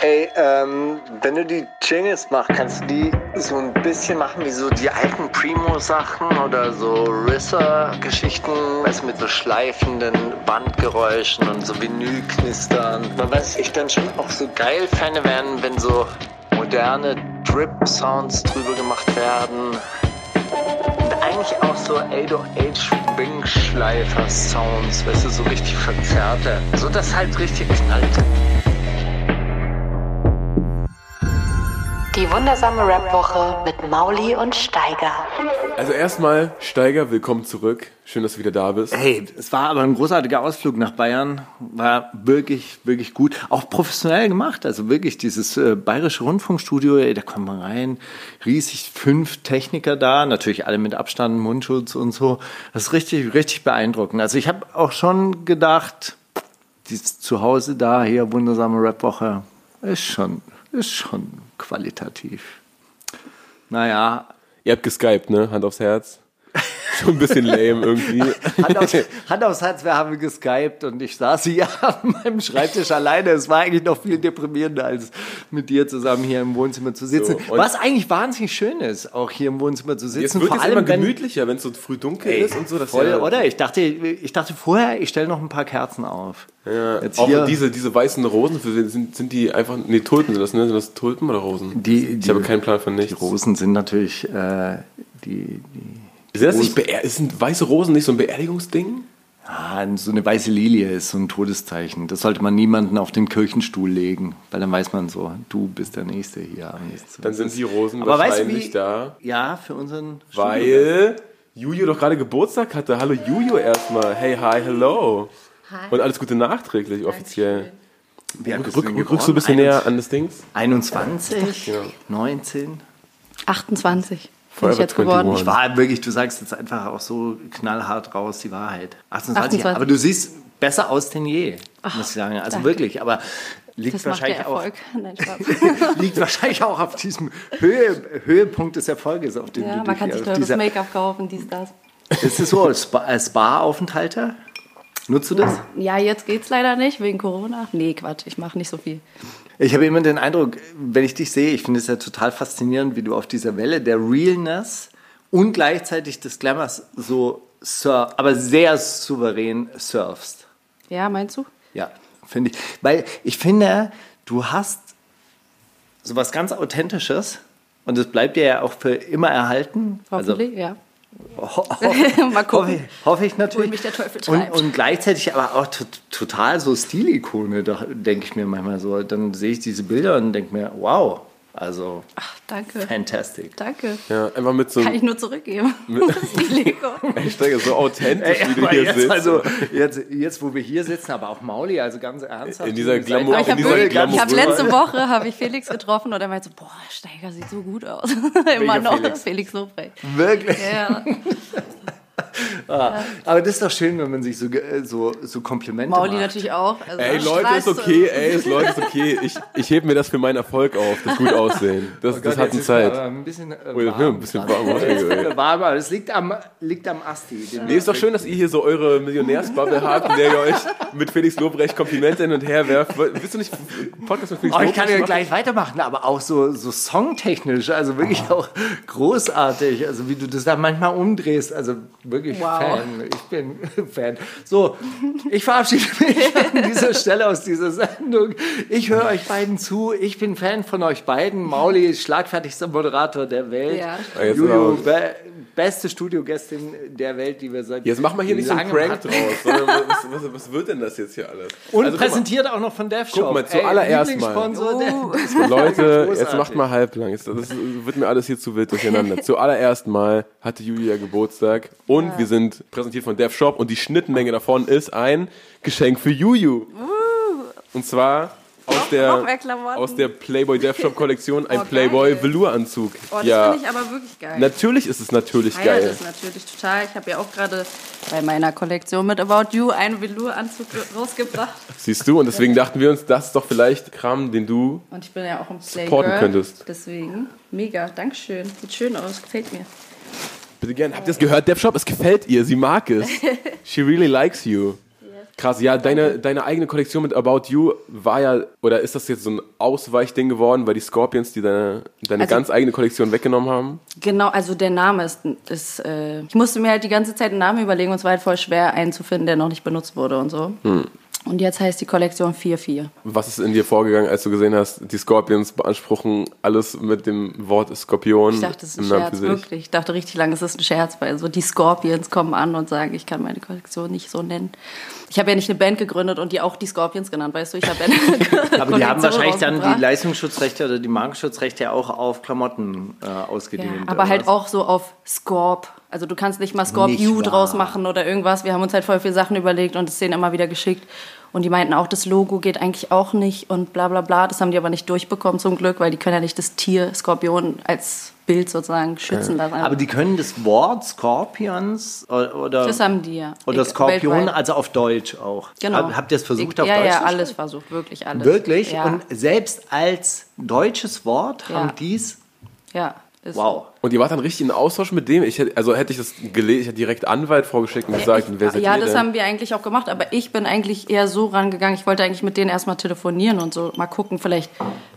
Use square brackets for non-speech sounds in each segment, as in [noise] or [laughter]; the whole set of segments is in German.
Ey, ähm, wenn du die Jingles machst, kannst du die so ein bisschen machen wie so die alten Primo-Sachen oder so Risser-Geschichten, weißt du, mit so schleifenden Bandgeräuschen und so Vinylknistern. Man weiß, ich dann schon auch so geil Fan werden, wenn so moderne Drip-Sounds drüber gemacht werden. Und eigentlich auch so 808-Wing-Schleifer-Sounds, weißt du, so richtig verzerrte. So dass halt richtig knallt. Die wundersame Rap-Woche mit Mauli und Steiger. Also erstmal, Steiger, willkommen zurück. Schön, dass du wieder da bist. Hey, es war aber ein großartiger Ausflug nach Bayern. War wirklich, wirklich gut. Auch professionell gemacht. Also wirklich dieses äh, bayerische Rundfunkstudio, ey, da kommt man rein. Riesig, fünf Techniker da. Natürlich alle mit Abstand, Mundschutz und so. Das ist richtig, richtig beeindruckend. Also ich habe auch schon gedacht, dieses Zuhause da, hier, wundersame Rap-Woche, ist schon, ist schon qualitativ. Naja, Ihr habt geskypt, ne? Hand aufs Herz. [laughs] Schon ein bisschen lame irgendwie. Hand, auf, Hand aufs Herz, wir haben geskypt und ich saß hier [laughs] an meinem Schreibtisch alleine. Es war eigentlich noch viel deprimierender, als mit dir zusammen hier im Wohnzimmer zu sitzen. So, Was eigentlich wahnsinnig schön ist, auch hier im Wohnzimmer zu Jetzt sitzen. wird Vor es allem, immer gemütlicher, wenn es so früh dunkel Ey, ist und so. Das voll, ja, oder? Ich dachte, ich dachte vorher, ich stelle noch ein paar Kerzen auf. Ja, Jetzt auch diese, diese weißen Rosen, sind, sind die einfach, nee, Tulpen sind das, ne? Sind das Tulpen oder Rosen? Die, ich habe keinen Plan von Die nichts. Rosen sind natürlich äh, die, die Sind das nicht Beer sind weiße Rosen nicht so ein Beerdigungsding? Ah, so eine weiße Lilie ist so ein Todeszeichen. Das sollte man niemanden auf den Kirchenstuhl legen, weil dann weiß man so, du bist der Nächste hier. am nächsten. Dann sind die Rosen Aber weißt du, wahrscheinlich wie- da. Ja, für unseren Weil Juju doch gerade Geburtstag hatte. Hallo Juju erstmal. Hey, hi, hello. Und alles Gute nachträglich, offiziell. Wie Rück, du denn rückst du ein bisschen näher an das Dings? 21, Ja. 19. 28 bin ich Forever jetzt geworden. 21. Ich war wirklich, du sagst jetzt einfach auch so knallhart raus die Wahrheit. 28, 28. aber du siehst besser aus denn je, muss ich sagen. Also danke. wirklich, aber liegt Das macht der wahrscheinlich auch. [laughs] Nein, liegt wahrscheinlich auch auf diesem Höhe, Höhepunkt des Erfolges, auf dem ja, du man kann dich sich auf teures dieser, Make-up kaufen, dies, das. Ist es so als Spa- als Spa-Aufenthalter? Nutzt du das? Ja, jetzt geht's leider nicht wegen Corona. Nee, Quatsch, ich mache nicht so viel. Ich habe immer den Eindruck, wenn ich dich sehe, ich finde es ja total faszinierend, wie du auf dieser Welle der Realness und gleichzeitig des Glamours so surf, aber sehr souverän surfst. Ja, meinst du? Ja, finde ich. Weil ich finde, du hast sowas ganz Authentisches und es bleibt dir ja auch für immer erhalten. Hoffentlich, ja. Ho [laughs] Mal gucken. hoffe, hoffe ich natürlich. Wohin mich der Teufel und, und gleichzeitig aber auch to total so Stilikone, denke ich mir manchmal so. Dann sehe ich diese Bilder und denke mir, wow, also Ach, danke. fantastic. Danke. Ja, einfach mit so Kann ich nur zurückgeben. [laughs] [laughs] Ich stecke so authentisch, Ey, wie du hier jetzt, sitzt. also, jetzt, jetzt, wo wir hier sitzen, aber auch Mauli, also ganz ernsthaft. In dieser Glamour- ich in habe dieser wirklich- Glamour- ich hab letzte Woche habe ich Felix getroffen und er meinte so, boah, Steiger sieht so gut aus. [laughs] Immer noch. Felix? Felix, Lobrecht. Wirklich. Ja. Ah, aber das ist doch schön, wenn man sich so, äh, so, so Komplimente Mauli macht. natürlich auch. Also Ey, Leute, ist okay, ey, ist, Leute, ist okay. Ich, ich heb mir das für meinen Erfolg auf, das gut aussehen. Das, Oh Gott, das hat eine Zeit. Ein bisschen, äh, Oh, ja, ein bisschen warm. warm, aber es liegt am, liegt am Asti. Nee, ist doch schön, dass ihr hier so eure Millionärsbubble habt, in der ihr euch mit Felix Lobrecht Komplimente hin und her werft. Willst du nicht Podcast mit Felix Oh, ich kann ja gleich weitermachen, aber auch so, so songtechnisch, also wirklich Oh. auch großartig, also wie du das da manchmal umdrehst, also wirklich Wow. Fan. Ich bin [laughs] Fan. So, ich verabschiede mich an dieser Stelle aus dieser Sendung. Ich höre euch beiden zu. Ich bin Fan von euch beiden. Mauli ist schlagfertigster Moderator der Welt. Ja. Jetzt Juju, be beste Studiogästin der Welt, die wir seit Jetzt mach mal hier nicht so einen Prank hatten. draus. Was, was, was wird denn das jetzt hier alles? Und Also, mal, präsentiert auch noch von DevShop. Guck mal, zuallererst mal. Oh. [laughs] Leute, [laughs] jetzt macht mal halblang. Das wird mir alles hier zu wild durcheinander. Zuallererst mal hatte Julia Geburtstag und wir sind präsentiert von Dev Shop und die Schnittmenge davon ist ein Geschenk für Juju. Und zwar aus der, aus der Playboy Dev Shop Kollektion ein Oh, Playboy geil. Velour-Anzug. Oh, das ja, finde ich aber wirklich geil. natürlich ist es natürlich Ich feiere geil. das natürlich total. Ich habe ja auch gerade bei meiner Kollektion mit About You einen Velour-Anzug rausgebracht. [laughs] Siehst du? Und deswegen dachten wir uns, das ist doch vielleicht Kram, den du Und ich bin ja auch Supporten Playgirl. könntest. Deswegen, mega, Dankeschön. Sieht schön aus, gefällt mir. Bitte gerne. Habt ihr es gehört? Dev Shop, es gefällt ihr. Sie mag es. [laughs] She really likes you. Krass, ja, deine, deine eigene Kollektion mit About You war ja, oder ist das jetzt so ein Ausweichding geworden, weil die Scorpions, die deine, deine Also- ganz eigene Kollektion weggenommen haben? Genau, also der Name ist, ist äh, ich musste mir halt die ganze Zeit einen Namen überlegen und es war halt voll schwer einen zu finden, der noch nicht benutzt wurde und so. Hm. Und jetzt heißt die Kollektion 4-4. Was ist in dir vorgegangen, als du gesehen hast, die Scorpions beanspruchen alles mit dem Wort Skorpion Ich dachte, das ist ein Scherz, wirklich. Ich dachte richtig lange, es ist ein Scherz, weil so die Scorpions kommen an und sagen, ich kann meine Kollektion nicht so nennen. Ich habe ja nicht eine Band gegründet und die auch die Scorpions genannt, weißt du? Ich habe ja eine [laughs] [laughs] Aber die haben wahrscheinlich dann die. Leistungsschutzrechte oder die Markenschutzrechte ja auch auf Klamotten äh, Ja, ausgedehnt. aber oder halt was? auch so auf Scorp. Also du kannst nicht mal Scorp Nicht U wahr. draus machen oder irgendwas. Wir haben uns halt voll viele Sachen überlegt und es denen immer wieder geschickt. Und die meinten auch, das Logo geht eigentlich auch nicht und bla bla bla. Das haben die aber nicht durchbekommen zum Glück, weil die können ja nicht das Tier Skorpion als Bild sozusagen schützen lassen. Aber die können das Wort Scorpions oder, das haben die ja. oder Ich- Skorpion, weltweit. also auf Deutsch auch. Genau. Hab, habt ihr es versucht auf ja, Deutsch? Ja, zu alles versucht, wirklich alles. Wirklich? Ja, Und selbst als deutsches Wort Ja. haben dies. ja ist Wow. Und ihr wart dann richtig in Austausch mit dem? Ich hätte, also hätte ich das gelesen, ich hätte direkt Anwalt vorgeschickt und gesagt, wer seid ja, ihr das denn? haben wir eigentlich auch gemacht, aber ich bin eigentlich eher so rangegangen. Ich wollte eigentlich mit denen erstmal telefonieren und so mal gucken, vielleicht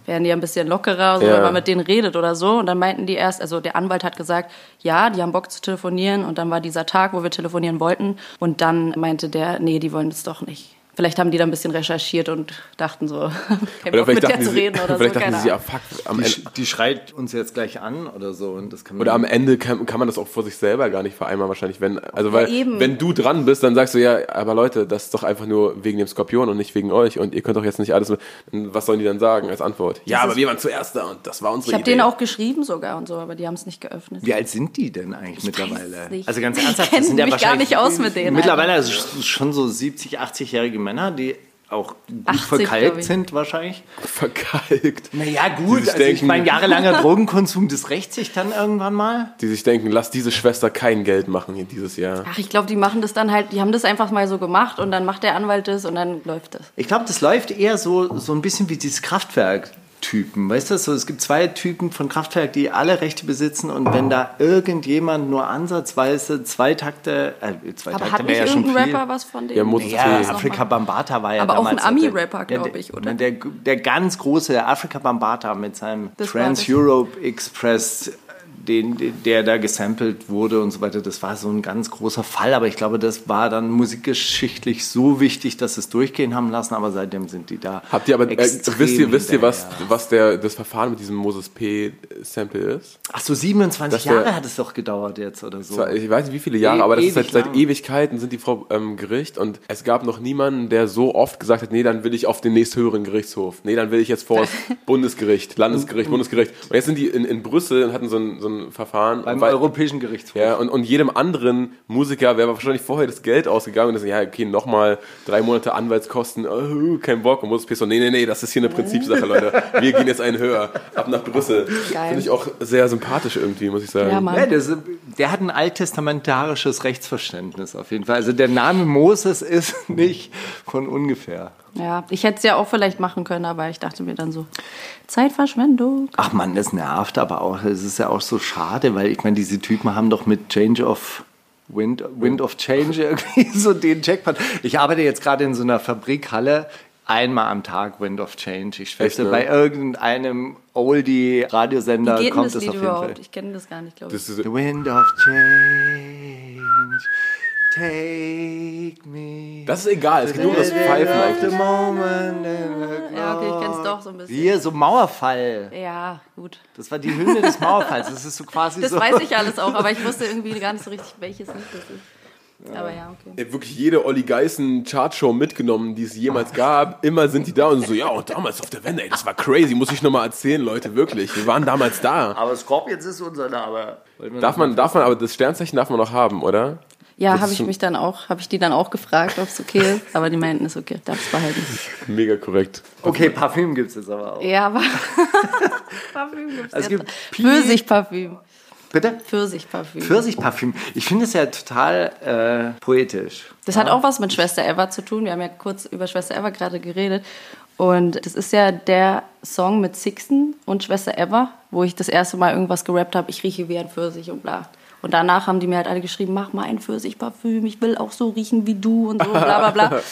werden die ein bisschen lockerer, so, Ja. wenn man mit denen redet oder so. Und dann meinten die erst, also der Anwalt hat gesagt, ja, die haben Bock zu telefonieren. Und dann war dieser Tag, wo wir telefonieren wollten. Und dann meinte der, nee, die wollen das doch nicht. Vielleicht haben die da ein bisschen recherchiert und dachten so, [laughs] kein Oder Bock mit vielleicht der dachten, zu sie, reden oder vielleicht so. dachten Keine sie, ja, fuck, am Die, Ende, die schreit uns jetzt gleich an oder so. Und das kann oder am Ende kann, kann man das auch vor sich selber gar nicht vereinbaren wahrscheinlich, wenn, also weil, eben. wenn du dran bist, dann sagst du, ja, aber Leute, das ist doch einfach nur wegen dem Skorpion und nicht wegen euch und ihr könnt doch jetzt nicht alles, was sollen die dann sagen als Antwort? Ja, aber wir waren zuerst da und das war unsere Ich habe denen auch geschrieben sogar und so, aber die haben es nicht geöffnet. Wie alt sind die denn eigentlich weiß mittlerweile? Also ganz Ich ernsthaft, das sind ja mich gar wahrscheinlich nicht aus mit denen Mittlerweile also schon so 70, 80-jährige Männer, die auch gut 80, glaub verkalkt ich. sind wahrscheinlich. verkalkt. Naja, gut, also ich denken- meine, jahrelanger [laughs] Drogenkonsum, das rächt sich dann irgendwann mal. Die sich denken, lass diese Schwester kein Geld machen hier dieses Jahr. Ach, ich glaube, die machen das dann halt, die haben das einfach mal so gemacht und dann macht der Anwalt das und dann läuft das. Ich glaube, das läuft eher so, so ein bisschen wie dieses Kraftwerk-Typen. Weißt du, so, es gibt zwei Typen von Kraftwerk, die alle Rechte besitzen und wenn da irgendjemand nur ansatzweise zwei Takte, äh, zwei Aber Takte hat nicht ja irgendein viel. Rapper was von denen? Ja, Moses Ja, Afrika? Bambata war ja Aber auch damals ein der- Ami-Rapper, der- glaub ich, oder? Der, der ganz große Afrika Bambata mit seinem Trans-Europe Express, den, der da gesampelt wurde und so weiter, das war so ein ganz großer Fall. Aber ich glaube, das war dann musikgeschichtlich so wichtig, dass es durchgehen haben lassen. Aber seitdem sind die da. Habt ihr aber, äh, wisst ihr, wisst ihr was, was der, das Verfahren mit diesem Moses P. Sample ist? Ach so, 27 Dass der- Jahre hat es doch gedauert jetzt oder so. Zwar- Ich weiß nicht, wie viele Jahre, E- aber das ist seit, seit. Ewigkeiten sind die vor ähm, Gericht und es gab noch niemanden, der so oft gesagt hat, nee, dann will ich auf den nächsthöheren Gerichtshof. Nee, dann will ich jetzt vor das [laughs] Bundesgericht, Landesgericht, [laughs] Bundesgericht. Und jetzt sind die in, in Brüssel und hatten so ein, so ein Verfahren. Beim weil- Europäischen Gerichtshof. ja, und, und jedem anderen Musiker wäre wahrscheinlich vorher das Geld ausgegangen und das, ja, okay, nochmal drei Monate Anwaltskosten, oh, kein Bock. Und Moses P. so, nee, nee, nee, das ist hier eine Prinzipsache, Leute. Wir gehen jetzt einen höher, ab nach Brüssel. Finde ich auch sehr sympathisch irgendwie, muss ich sagen. Ja, Mann. Ja, das, der hat ein alttestamentarisches Rechtsverständnis auf jeden Fall. Also der Name Moses ist [laughs] nicht von ungefähr. Ja, ich hätte es ja auch vielleicht machen können, aber ich dachte mir dann so, Zeitverschwendung. Ach man, das nervt aber auch. Es ist ja auch so schade, weil ich meine, diese Typen haben doch mit Change of Wind, Wind of Change [laughs] irgendwie so den Jackpot. Ich arbeite jetzt gerade in so einer Fabrikhalle. Einmal am Tag Wind of Change. Ich schwöre, ne? bei irgendeinem Oldie-Radiosender kommt das Lied auf jeden Fall. überhaupt? Ich kenne das gar nicht, glaube ich. Das ist, The wind of change, take me. das ist egal, es geht nur um das Pfeifen the eigentlich. moment in the Ja, okay, ich kenne es doch so ein bisschen. Hier, so Mauerfall. Ja, gut. Das war die Hymne des Mauerfalls. Das ist so quasi Das so. weiß ich alles auch, aber ich wusste irgendwie gar nicht so richtig, welches Lied das ist. Aber ja, okay. Ich hab wirklich jede Olli Geißen Chartshow mitgenommen, die es jemals gab. Immer sind die da und so, ja, und damals auf der Wende, ey, das war crazy, muss ich nochmal erzählen, Leute, wirklich. Wir waren damals da. Aber Scorpions ist unser Name. Darf man, darf man, aber das Sternzeichen darf man noch haben, oder? Ja, habe ich mich dann auch, habe ich die dann auch gefragt, ob es okay ist, aber die meinten, es ist okay, darf es behalten. Mega korrekt. Okay, Parfüm gibt es jetzt aber auch. Ja, aber [laughs] Parfüm gibt's Es jetzt. gibt Pi- Pfirsichparfüm. Bitte? Pfirsichparfüm. Pfirsichparfüm. Ich finde es ja total äh, poetisch. Das hat auch was mit Schwester Eva zu tun. Wir haben ja kurz über Schwester Eva gerade geredet. Und das ist ja der Song mit Sixten und Schwester Eva, wo ich das erste Mal irgendwas gerappt habe, ich rieche wie ein Pfirsich und bla. Und danach haben die mir halt alle geschrieben, mach mal ein Pfirsichparfüm, ich will auch so riechen wie du und so, bla bla bla. [laughs]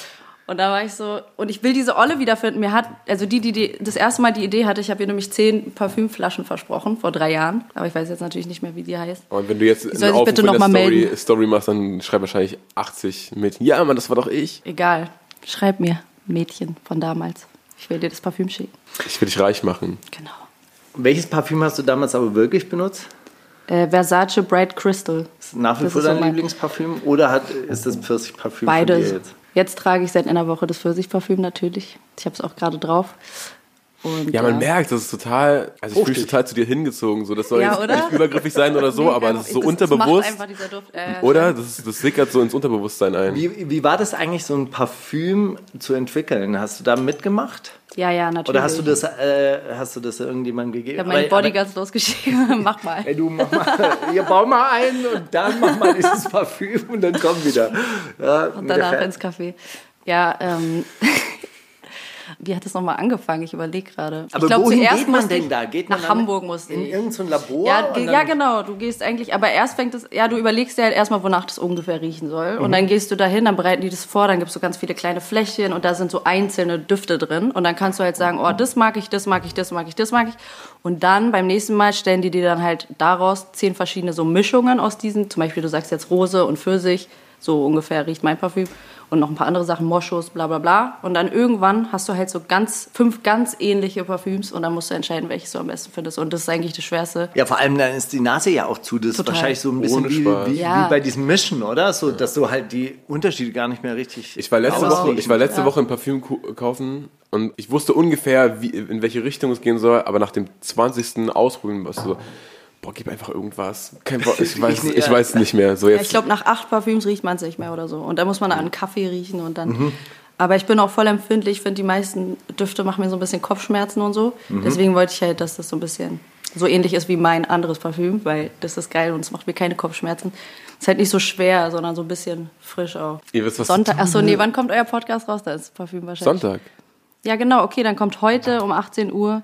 Und da war ich so, und ich will diese Olle wiederfinden. Mir hat, also die, die, die das erste Mal die Idee hatte, ich habe ihr nämlich zehn Parfümflaschen versprochen, vor drei Jahren. Aber ich weiß jetzt natürlich nicht mehr, wie die heißt. Und wenn du jetzt soll einen sich Aufruf bitte in noch der mal Story, melden. Story machst, dann schreib wahrscheinlich 80 mit. Ja, Mann, das war doch ich. Egal. Schreib mir, Mädchen von damals. Ich will dir das Parfüm schicken. Ich will dich reich machen. Genau. Welches Parfüm hast du damals aber wirklich benutzt? Äh, Versace Bright Crystal. Ist nach wie Das vor dein Lieblingsparfüm oder hat, ist das Pfirsichparfüm Beides. jetzt? Jetzt trage ich seit einer Woche das Pfirsichparfüm natürlich. Ich habe es auch gerade drauf. Und, Ja, man merkt, das ist total, also ich fühle mich total zu dir hingezogen. So, das soll Ja, jetzt oder? nicht übergriffig sein oder so, Nee, aber ja, das ist so das unterbewusst. macht einfach dieser Duft. Äh, Oder? Das, ist, das sickert so ins Unterbewusstsein ein. Wie, wie war das eigentlich, so ein Parfüm zu entwickeln? Hast du da mitgemacht? Ja, ja, natürlich. Oder hast du das, äh, hast du das irgendjemandem gegeben? Ich habe meinen Bodyguards losgeschrieben. [laughs] Mach mal. Ey, du mach mal, ihr bau mal ein und dann mach mal dieses Parfüm und dann komm wieder. Ja, Und danach ins Café. Ja, ähm. [laughs] Wie hat das nochmal angefangen? Ich überlege gerade. Ich Aber glaub, wohin zuerst geht man denn ich- da? Geht man nach Hamburg musste In ich. irgendein Labor? Ja, ja, genau. Du gehst eigentlich, aber erst fängt es, ja, du überlegst dir halt erstmal, wonach das ungefähr riechen soll. Mhm. Und dann gehst du dahin, dann bereiten die das vor, dann gibt's so ganz viele kleine Fläschchen und da sind so einzelne Düfte drin. Und dann kannst du halt sagen, oh, das mag ich, das mag ich, das mag ich, das mag ich. Und dann beim nächsten Mal stellen die dir dann halt daraus zehn verschiedene so Mischungen aus diesen. Zum Beispiel, du sagst jetzt Rose und Pfirsich. So ungefähr riecht mein Parfüm. Und noch ein paar andere Sachen, Moschus, bla bla bla. Und dann irgendwann hast du halt so ganz, fünf ganz ähnliche Parfüms und dann musst du entscheiden, welches du am besten findest. Und das ist eigentlich das Schwerste. Ja, vor allem dann ist die Nase ja auch zu. Das ist Total. wahrscheinlich so ein bisschen wie, wie, Ja. wie bei diesem Mischen, oder? So, dass du halt die Unterschiede gar nicht mehr richtig. Ich war letzte. Woche, ich war letzte Woche ein Parfüm kaufen und ich wusste ungefähr, wie, in welche Richtung es gehen soll, aber nach dem 20. Ausprobieren warst du so, boah, gib einfach irgendwas. Kein Bock, ich [laughs] weiß, nicht, ich ja. weiß nicht mehr. So Ja, jetzt, ich glaube, nach acht Parfüms riecht man es nicht mehr oder so. Und da muss man an Kaffee riechen und dann. Mhm. Aber ich bin auch voll empfindlich. Ich finde, die meisten Düfte machen mir so ein bisschen Kopfschmerzen und so. Mhm. Deswegen wollte ich halt, dass das so ein bisschen so ähnlich ist wie mein anderes Parfüm, weil das ist geil und es macht mir keine Kopfschmerzen. Es ist halt nicht so schwer, sondern so ein bisschen frisch auch. Ihr wisst, was Sonntag. Achso, nee, wann kommt euer Podcast raus? Da ist das Parfüm wahrscheinlich. Sonntag. Ja, genau. Okay, dann kommt heute um 18 Uhr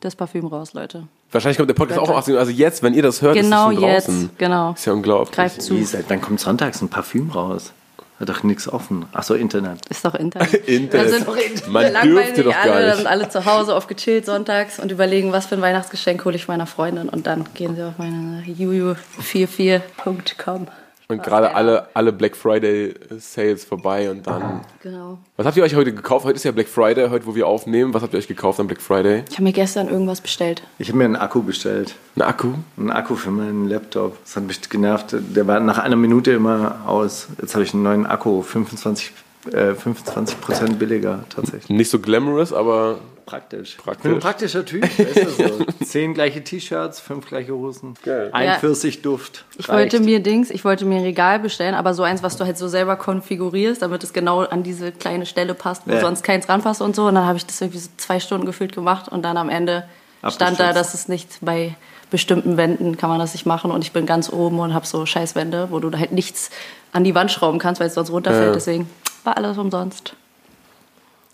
das Parfüm raus, Leute. Wahrscheinlich kommt der Podcast auch um Sonntag. 18 Uhr. Also jetzt, wenn ihr das hört, Genau ist es schon jetzt. draußen. Genau. Ist ja unglaublich. Greift zu. Wann kommt sonntags ein Parfüm raus? Hat doch nichts offen. Ach so, Internet. Ist doch Internet. [laughs] Internet. Da sind, Man dürfte sich doch gar alle, nicht. Da sind alle zu Hause auf gechillt sonntags und überlegen, was für ein Weihnachtsgeschenk hole ich meiner Freundin. Und dann gehen sie auf meine juju44.com. Und gerade alle, alle Black Friday Sales vorbei und dann. Genau. Was habt ihr euch heute gekauft? Heute ist ja Black Friday, heute wo wir aufnehmen. Was habt ihr euch gekauft am Black Friday? Ich habe mir gestern irgendwas bestellt. Ich habe mir einen Akku bestellt. Ein Akku? Einen Akku für meinen Laptop. Das hat mich genervt. Der war nach einer Minute immer aus. Jetzt habe ich einen neuen Akku. 25, äh, 25% billiger tatsächlich. Nicht so glamorous, aber Praktisch. Praktisch. Ich bin ein praktischer Typ. Weißt du, so. [laughs] Zehn gleiche T-Shirts, fünf gleiche Hosen. Geil. Ein Ja. Pfirsichduft. Ich reicht. wollte mir Dings, ich wollte mir ein Regal bestellen, aber so eins, was du halt so selber konfigurierst, damit es genau an diese kleine Stelle passt, wo Ja. sonst keins ranpasst und so. Und dann habe ich das irgendwie so zwei Stunden gefühlt gemacht und dann am Ende stand da, dass es nicht bei bestimmten Wänden kann man das nicht machen und ich bin ganz oben und habe so Scheißwände, wo du da halt nichts an die Wand schrauben kannst, weil es sonst runterfällt. Ja. Deswegen war alles umsonst.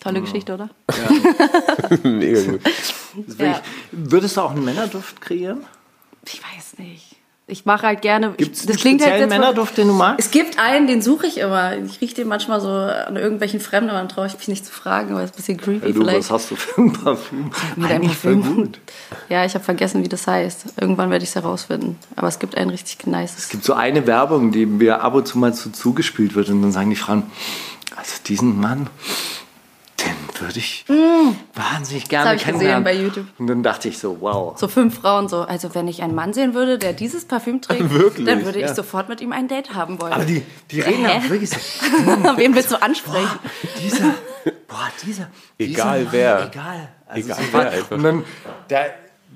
Tolle Geschichte, oder? [laughs] mega gut. Ja. Würdest du auch einen Männerduft kreieren? Ich weiß nicht. Ich mache halt gerne. Gibt es einen speziellen jetzt- Männerduft, den du magst? Es gibt einen, den suche ich immer. Ich rieche den manchmal so an irgendwelchen Fremden, aber dann traue ich mich nicht zu fragen, weil es ein bisschen creepy Hey, du, vielleicht. was hast du für ein Parfüm? Mit einem Parfüm. gut. Ja, ich habe vergessen, wie das heißt. Irgendwann werde ich es herausfinden. Aber es gibt einen richtig nice. Es gibt so eine Werbung, die mir ab und zu mal so zugespielt wird und dann sagen die Frauen, also diesen Mann, den würde ich wahnsinnig gerne Mm. hab ich gesehen kennenlernen. bei YouTube. Und dann dachte ich so, wow. So fünf Frauen so. Also wenn ich einen Mann sehen würde, der dieses Parfüm trägt, [laughs] Wirklich? dann würde ich Ja. sofort mit ihm ein Date haben wollen. Aber die, die reden Hä? auch wirklich so, [laughs] Wen willst du ansprechen? dieser, boah, dieser, Egal dieser Mann, wer. Egal. Also Egal so wer einfach. Und dann, da,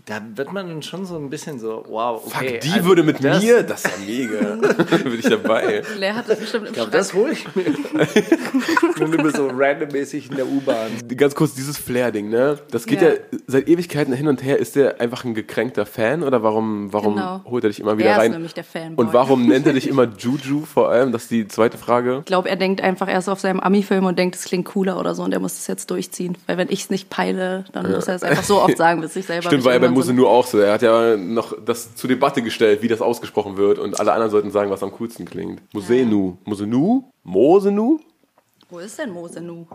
da wird man dann schon so ein bisschen so, wow, okay. Fuck, die also würde mit das, mir, das ist ja mega. [laughs] Bin ich dabei. Lea hat das bestimmt im Ich glaube, das hole ich mir. Nur immer so randommäßig in der U-Bahn. Ganz kurz, dieses Flair-Ding, ne? Das geht ja. Ja. seit Ewigkeiten hin und her. Ist der einfach ein gekränkter Fan oder warum, warum Genau. holt er dich immer wieder Er ist rein? nämlich der Fanboy. Und warum nennt er dich immer Juju vor allem? Das ist die zweite Frage. Ich glaube, er denkt einfach erst auf seinem Ami-Film und denkt, es klingt cooler oder so und er muss das jetzt durchziehen. Weil wenn ich es nicht peile, dann muss er es einfach so oft sagen, bis ich selber Stimmt, war ja bei irgendwann Mose nur auch so. Er hat ja noch das zur Debatte gestellt, wie das ausgesprochen wird und alle anderen sollten sagen, was am coolsten klingt. Mosenu. Mosenu? Mosenu? Wo ist denn Mose Nu?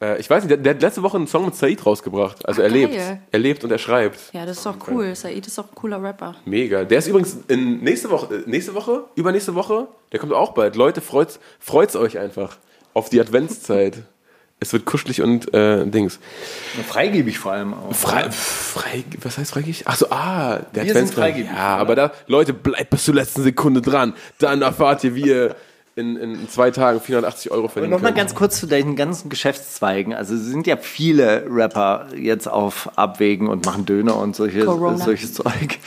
Äh, ich weiß nicht, der, der hat letzte Woche einen Song mit Said rausgebracht. Also Ah, er lebt. geil. Er lebt und er schreibt. Ja, das ist doch cool. Said ist doch ein cooler Rapper. Mega. Der ist übrigens in nächste Woche, äh, nächste Woche, übernächste Woche, der kommt auch bald. Leute, freut's, freut's euch einfach auf die Adventszeit. Es wird kuschelig und äh, Dings. Freigebig vor allem auch. Frei, frei, was heißt freigebig? Ach so, ah, der Wir sind freigebig, Ja, aber da, Leute, bleibt bis zur letzten Sekunde dran. Dann erfahrt ihr, wie ihr in, in zwei Tagen 480 Euro Aber verdienen nochmal ganz kurz zu deinen ganzen Geschäftszweigen. Also es sind ja viele Rapper jetzt auf Abwägen und machen Döner und solche, solches Zeug.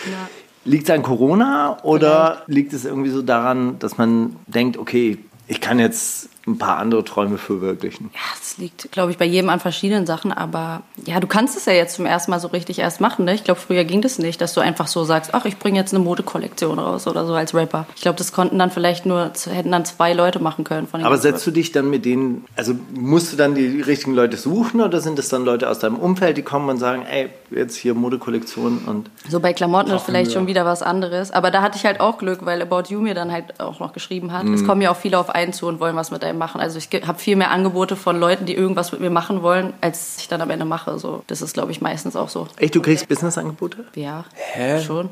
Liegt es an Corona oder liegt es irgendwie so daran, dass man denkt, okay, ich kann jetzt ein paar andere Träume verwirklichen? Ja, es liegt, glaube ich, bei jedem an verschiedenen Sachen, aber ja, du kannst es ja jetzt zum ersten Mal so richtig erst machen. Ne? Ich glaube, früher ging das nicht, dass du einfach so sagst, ach, ich bringe jetzt eine Modekollektion raus oder so als Rapper. Ich glaube, das konnten dann vielleicht nur, hätten dann zwei Leute machen können von Aber setzt du dich dann mit denen, also musst du dann die richtigen Leute suchen oder sind es dann Leute aus deinem Umfeld, die kommen und sagen, ey, jetzt hier Modekollektion und So bei Klamotten ist vielleicht schon wieder was anderes. Aber da hatte ich halt auch Glück, weil About You mir dann halt auch noch geschrieben hat. Mhm. Es kommen ja auch viele auf einen zu und wollen was mit einem machen. Also ich habe viel mehr Angebote von Leuten, die irgendwas mit mir machen wollen, als ich dann am Ende mache. So, das ist, glaube ich, meistens auch so. Echt, du kriegst Businessangebote? Ja, Hä? schon.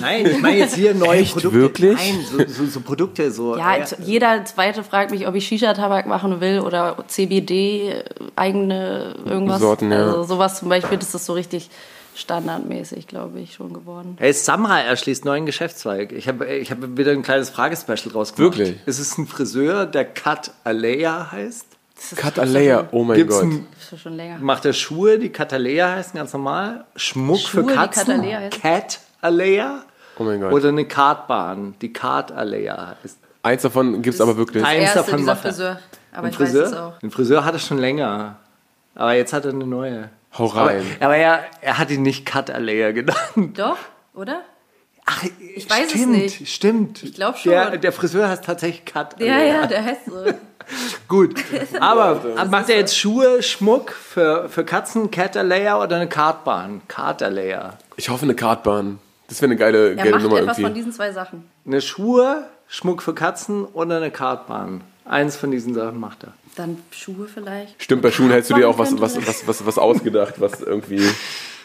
Nein, ich meine jetzt hier neue Echt? Produkte. Wirklich? Nein, so, so, so Produkte, so. Ja, äh, jeder Zweite fragt mich, ob ich Shisha-Tabak machen will oder CBD, eigene irgendwas. Sorten, ja. Also sowas zum Beispiel, das ist so richtig standardmäßig, glaube ich, schon geworden. Hey, Samra erschließt neuen Geschäftszweig. Ich habe ich hab wieder ein kleines Fragespecial rausgemacht. Wirklich? Es ist ein Friseur, der Cut Alea heißt. Cut a Layer, oh mein Gibt's Gott. ein, Das ist schon länger. macht er Schuhe, die Cut Alea heißen ganz normal. Schmuck Schuhe, für Katzen. Alea? Cat Alea. Oh mein Gott. Oder eine Kartbahn, die Kart Alea heißt. Eins davon gibt's aber wirklich. Eins Erste, davon macht. Friseur. Aber Ein ich weiß es Friseur? auch. Den Friseur hat er schon länger. Aber jetzt hat er eine neue. Hau Aber, rein. aber er, er hat ihn nicht Cut Alea genannt. Doch, oder? Ach, Ich weiß es stimmt, nicht. Stimmt. Ich glaub schon. Der, der Friseur heißt tatsächlich Cut. Ja, Alea. ja, der heißt so. [laughs] Gut. [laughs] Aber macht er jetzt Schuhe, Schmuck für, für Katzen, Cat Alea oder eine Kartbahn? Kart Alea. Ich hoffe eine Kartbahn. Das wäre eine geile, Er geile macht Nummer etwas von irgendwie. diesen zwei Sachen. Eine Schuhe, Schmuck für Katzen oder eine Kartbahn? Eins von diesen Sachen macht er. Dann Schuhe vielleicht. Stimmt, bei Schuhen hättest du dir auch was, was, was, was, was ausgedacht, was irgendwie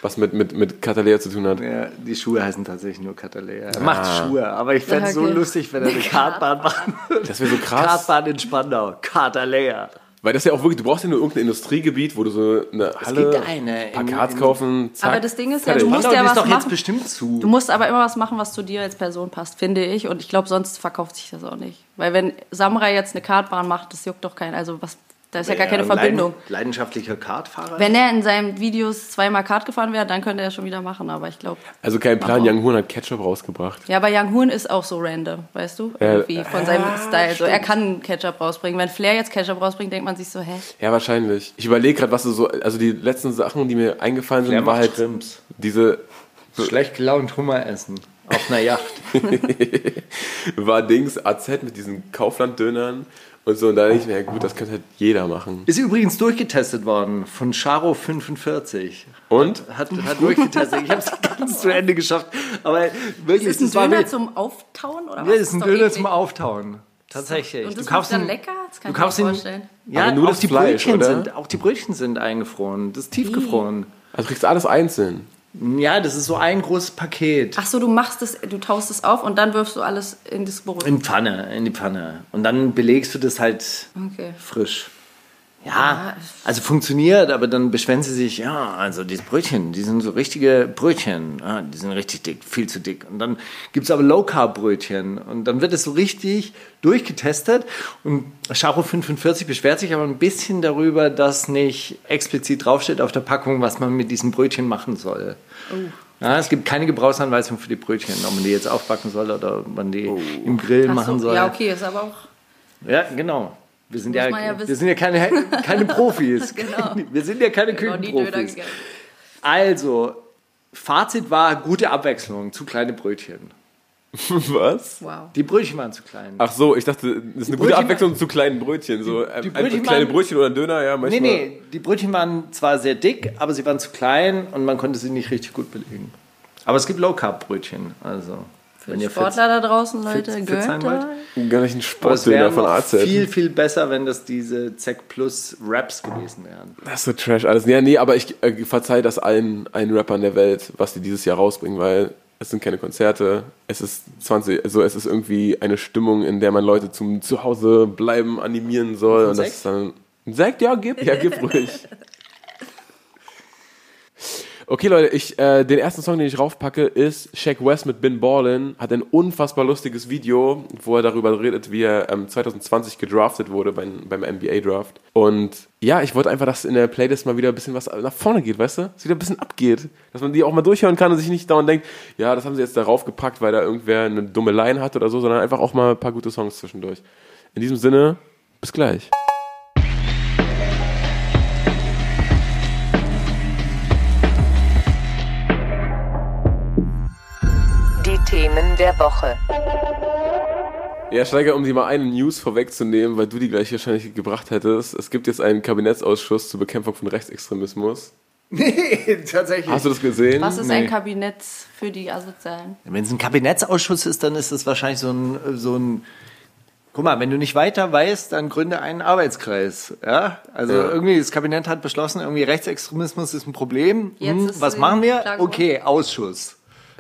was mit, mit, mit Catalea zu tun hat. Ja, die Schuhe heißen tatsächlich nur Cat Alea. Er macht Schuhe, aber ich fände es Okay. so lustig, wenn er eine Kartbahn machen würde. Das wäre so krass. Kartbahn in Spandau. Kart Alea. Weil das ja auch wirklich, du brauchst ja nur irgendein Industriegebiet, wo du so eine Halle, gibt eine in- Plakats in- kaufen, zack. Aber das Ding ist ja, du musst ja was doch jetzt machen. bestimmt zu. Du musst aber immer was machen, was zu dir als Person passt, finde ich. Und ich glaube, sonst verkauft sich das auch nicht. Weil wenn Samurai jetzt eine Kartbahn macht, das juckt doch keinen. Also was, da ist ja gar keine ein Verbindung. Leiden, leidenschaftlicher Kartfahrer. Wenn er in seinen Videos zweimal Kart gefahren wäre, dann könnte er schon wieder machen. Aber ich glaube, Also kein Plan, Young Horn hat Ketchup rausgebracht. ja, aber Young Hoon ist auch so random, weißt du? Ja, Irgendwie von seinem Style. So, er kann Ketchup rausbringen. Wenn Flair jetzt Ketchup rausbringt, denkt man sich so, hä? Ja, wahrscheinlich. Ich überlege gerade, was du so, also die letzten Sachen, die mir eingefallen sind, Der war halt Shrimps. diese, Schlecht gelaunt Hummer essen. Auf einer Yacht. [laughs] war Dings AZ mit diesen Kaufland-Dönern und so. Und da denke ich mir, ja gut, das könnte halt jeder machen. Ist übrigens durchgetestet worden von Charo 45. Und? Hat, hat durchgetestet. Ich habe es [laughs] ganz zu Ende geschafft. Aber wirklich, Ist ein das war Döner zum Auftauen oder was? Ja, ist ein Döner eklig. zum Auftauen. Tatsächlich. Und das du kaufst dann ihn- lecker? Das kann du ich mir kaufst ihn, vorstellen. Ja, Aber nur auch das die Fleisch, Brötchen oder? sind, auch die Brötchen sind eingefroren. Das ist tiefgefroren. Also kriegst du alles einzeln. Ja, das ist so ein großes Paket. Ach so, du machst es, du taust es auf und dann wirfst du alles in das Brot. In Pfanne, in die Pfanne. Und dann belegst du das halt Okay. frisch. Ja, also funktioniert, aber dann beschweren sie sich, ja, also diese Brötchen, die sind so richtige Brötchen, ah, die sind richtig dick, viel zu dick. Und dann gibt es aber Low-Carb-Brötchen und dann wird es so richtig durchgetestet und Charo 45 beschwert sich aber ein bisschen darüber, dass nicht explizit draufsteht auf der Packung, was man mit diesen Brötchen machen soll. Ja, es gibt keine Gebrauchsanweisung für die Brötchen, ob man die jetzt aufbacken soll oder ob man die im Grill Ach machen so, soll. Ja, okay, ist aber auch. Ja, genau. Wir sind, ja, ja [laughs] [laughs] wir sind ja keine, keine Profis. Genau. Wir sind ja keine Döner Küchenprofis. Also, Fazit war gute Abwechslung, zu kleine Brötchen. [laughs] Was? Wow. Die Brötchen waren zu klein. Ach so, ich dachte, das ist eine gute Brötchen- Abwechslung zu kleinen Brötchen. So, äh, die einfach Brötchen kleine waren- Brötchen oder ein Döner, ja, nee, manchmal. nee, die Brötchen waren zwar sehr dick, aber sie waren zu klein und man konnte sie nicht richtig gut belegen. Aber es gibt Low-Carb-Brötchen, also. Für Wenn ihr fit- Sportler da draußen, fit- Leute, fit gönnt sein wollt. euch. Gar nicht ein Aber es wäre Sportdöner von AZ. viel, viel besser, wenn das diese Zack Plus Raps gewesen wären. Das ist so Trash alles. Ja, nee, aber ich äh, verzeih das allen, allen Rappern der Welt, was die dieses Jahr rausbringen, weil es sind keine Konzerte. Es ist 20, also es ist irgendwie eine Stimmung, in der man Leute zum Zuhause bleiben animieren soll. Und das Sekt? ist dann. Sekt, ja, gib, ja, gib ruhig. [laughs] Okay, Leute, ich, äh, den ersten Song, den ich raufpacke, ist Shaq West mit Bin Ballin. Hat ein unfassbar lustiges Video, wo er darüber redet, wie er ähm, 2020 gedraftet wurde beim, beim NBA-Draft. Und ja, ich wollte einfach, dass in der Playlist mal wieder ein bisschen was nach vorne geht, weißt du? Dass wieder ein bisschen abgeht. Dass man die auch mal durchhören kann und sich nicht dauernd denkt, ja, das haben sie jetzt darauf gepackt, weil da irgendwer eine dumme Line hat oder so, sondern einfach auch mal ein paar gute Songs zwischendurch. In diesem Sinne, bis gleich. Themen der Woche. Ja, Steiger, um dir mal eine News vorwegzunehmen, weil du die gleich wahrscheinlich gebracht hättest. Es gibt jetzt einen Kabinettsausschuss zur Bekämpfung von Rechtsextremismus. [laughs] Nee, tatsächlich. Hast du das gesehen? Was ist Nee. ein Kabinett für die Asozialen? Wenn es ein Kabinettsausschuss ist, dann ist es wahrscheinlich so ein, so ein. Guck mal, wenn du nicht weiter weißt, dann gründe einen Arbeitskreis. Ja? Also Ja. irgendwie, das Kabinett hat beschlossen, irgendwie Rechtsextremismus ist ein Problem. Jetzt Hm, ist was machen wir? Okay, Ausschuss.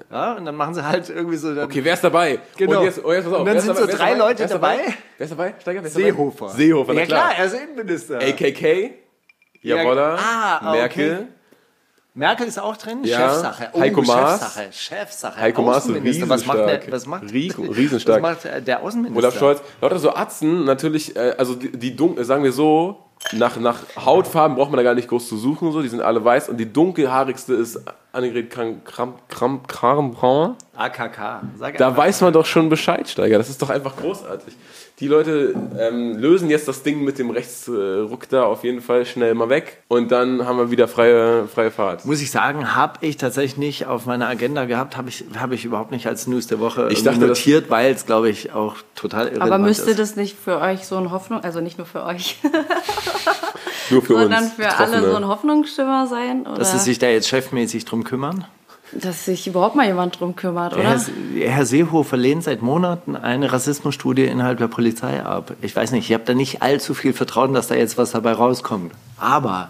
Ja, und dann machen sie halt irgendwie so dann Okay, wer ist dabei? Genau. Und, jetzt, oh, jetzt pass auf. Und dann sind dabei? so drei Leute Wer ist dabei. Wer ist dabei? Steiger, wer ist Seehofer. Dabei? Seehofer, ja klar. klar, er ist Innenminister. AKK, Jawolla, Ah, Merkel. okay. Merkel ist auch drin? Ja. Chefsache. Oh, Heiko Maas. Chefsache. Chefsache. Heiko Maas ist. Was macht der, was macht, Rie- riesenstark. Was macht der Außenminister? Olaf Scholz. Lauter so Atzen, natürlich, äh, also die, die sagen wir so, nach, nach Hautfarben braucht man da gar nicht groß zu suchen, so, die sind alle weiß und die dunkelhaarigste ist Annegret Kram, Kram, Kram, Kramp-Braun. AKK. Sag Da einfach. weiß man doch schon Bescheid, Steiger. Das ist doch einfach großartig. Die Leute ähm, lösen jetzt das Ding mit dem Rechtsruck da auf jeden Fall schnell mal weg und dann haben wir wieder freie, freie Fahrt. Muss ich sagen, habe ich tatsächlich nicht auf meiner Agenda gehabt, habe ich, hab ich überhaupt nicht als News der Woche Ich dachte, notiert, weil es, glaube ich, auch total irrelevant Aber müsste ist. das nicht für euch so ein Hoffnung, also nicht nur für euch, Nur für sondern uns. für alle so ein Hoffnungsschimmer sein? Oder Dass sie sich da jetzt chefmäßig drum kümmern? Dass sich überhaupt mal jemand drum kümmert, oder? Herr, Herr Seehofer lehnt seit Monaten eine Rassismusstudie innerhalb der Polizei ab. Ich weiß nicht, ich habe da nicht allzu viel Vertrauen, dass da jetzt was dabei rauskommt. Aber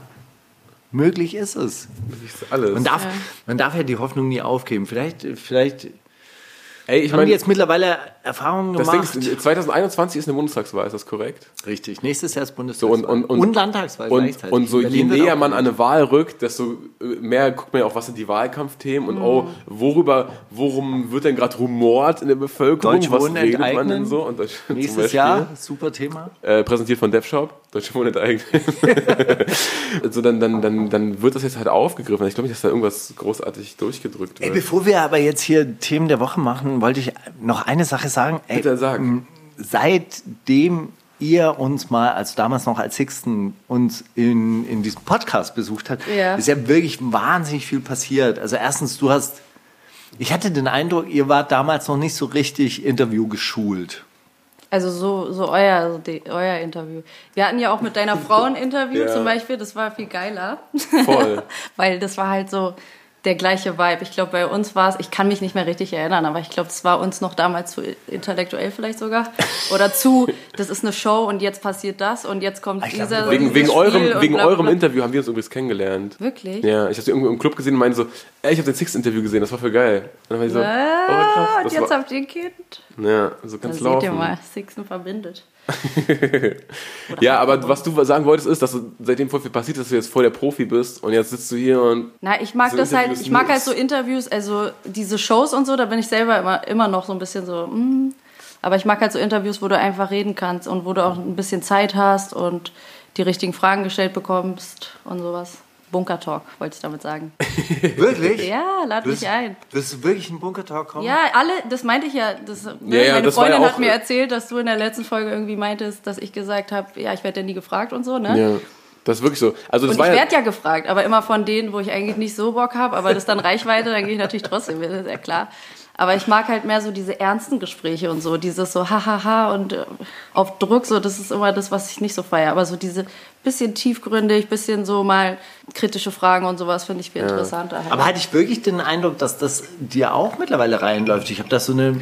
möglich ist es. Das ist alles. Man darf, man darf ja die Hoffnung nie aufgeben. Vielleicht, vielleicht Ey, ich haben meine, die jetzt mittlerweile Erfahrungen gemacht. Ist, 2021 ist eine Bundestagswahl, ist das korrekt? Richtig, nächstes Jahr ist So, Bundestagswahl. und, und, und, Landtagswahl und, gleichzeitig. und so je näher man an eine Wahl rückt, desto äh, mehr guckt man ja auch, was sind die Wahlkampfthemen und oh, worüber, worum wird denn gerade rumort in der Bevölkerung? Deutsche was Wohnen redet man enteignen. denn so? Und [laughs] Nächstes Beispiel, Jahr, super Thema. Äh, präsentiert von DevShop, Deutsche Wohnen enteignen. [laughs] so, dann, dann, dann, dann wird das jetzt halt aufgegriffen. Ich glaube nicht, dass da irgendwas großartig durchgedrückt Ey, wird. bevor wir aber jetzt hier Themen der Woche machen, wollte ich noch eine Sache sagen. Ey, Bitte sag. m, Seitdem ihr uns mal, also damals noch als Sixten, uns in, in diesem Podcast besucht hat, Ja. ist ja wirklich wahnsinnig viel passiert. Also erstens, du hast, ich hatte den Eindruck, ihr wart damals noch nicht so richtig Interview geschult. Also so, so euer, also die, euer Interview. Wir hatten ja auch mit deiner [laughs] Frau ein Interview Ja. zum Beispiel, das war viel geiler. Voll. [laughs] Weil das war halt so der gleiche Vibe. Ich glaube, bei uns war es, ich kann mich nicht mehr richtig erinnern, aber ich glaube, es war uns noch damals zu intellektuell vielleicht sogar. Oder zu, das ist eine Show und jetzt passiert das und jetzt kommt Ich glaub, dieser. Wegen, dieses wegen Spiel eurem, wegen bla, bla, eurem. Interview haben wir uns übrigens kennengelernt. Wirklich? Ja, ich habe sie irgendwo im Club gesehen und meinte so, ey, ich habe den Six-Interview gesehen, das war voll geil. Und dann war ich so, oh, Ah, krass. und jetzt war, habt ihr ein Kind. Ja, so Da kann's seht laufen. ihr mal, Sixen verbindet. [laughs] Ja, aber was du sagen wolltest, ist, dass du seitdem voll viel passiert dass du jetzt voll der Profi bist und jetzt sitzt du hier und Na, ich mag So das halt, Interviews ich mag halt so Interviews, also diese Shows und so, da bin ich selber immer, immer noch so ein bisschen so, mm. aber ich mag halt so Interviews, wo du einfach reden kannst und wo du auch ein bisschen Zeit hast und die richtigen Fragen gestellt bekommst und sowas. Bunker Talk, wollte ich damit sagen. [laughs] Wirklich? Ja, lad mich ein. willst du wirklich in den Bunkertalk kommen? Ja, alle, das meinte ich ja. Das, ne, Ja, ja, meine das Freundin ja hat mir erzählt, dass du in der letzten Folge irgendwie meintest, dass ich gesagt habe, ja, ich werde ja nie gefragt und so, ne? ja, das ist wirklich so. Also das Und war ich ja, werde ja gefragt, aber immer von denen, wo ich eigentlich nicht so Bock habe, aber das ist dann Reichweite, dann gehe ich natürlich trotzdem, das ist ja klar. Aber ich mag halt mehr so diese ernsten Gespräche und so, dieses so hahaha und äh, auf Druck, so das ist immer das, was ich nicht so feiere. Aber so diese bisschen tiefgründig, bisschen so mal kritische Fragen und sowas finde ich viel interessanter. Halt. Aber hatte ich wirklich den Eindruck, dass das dir auch mittlerweile reinläuft? Ich habe da so, eine,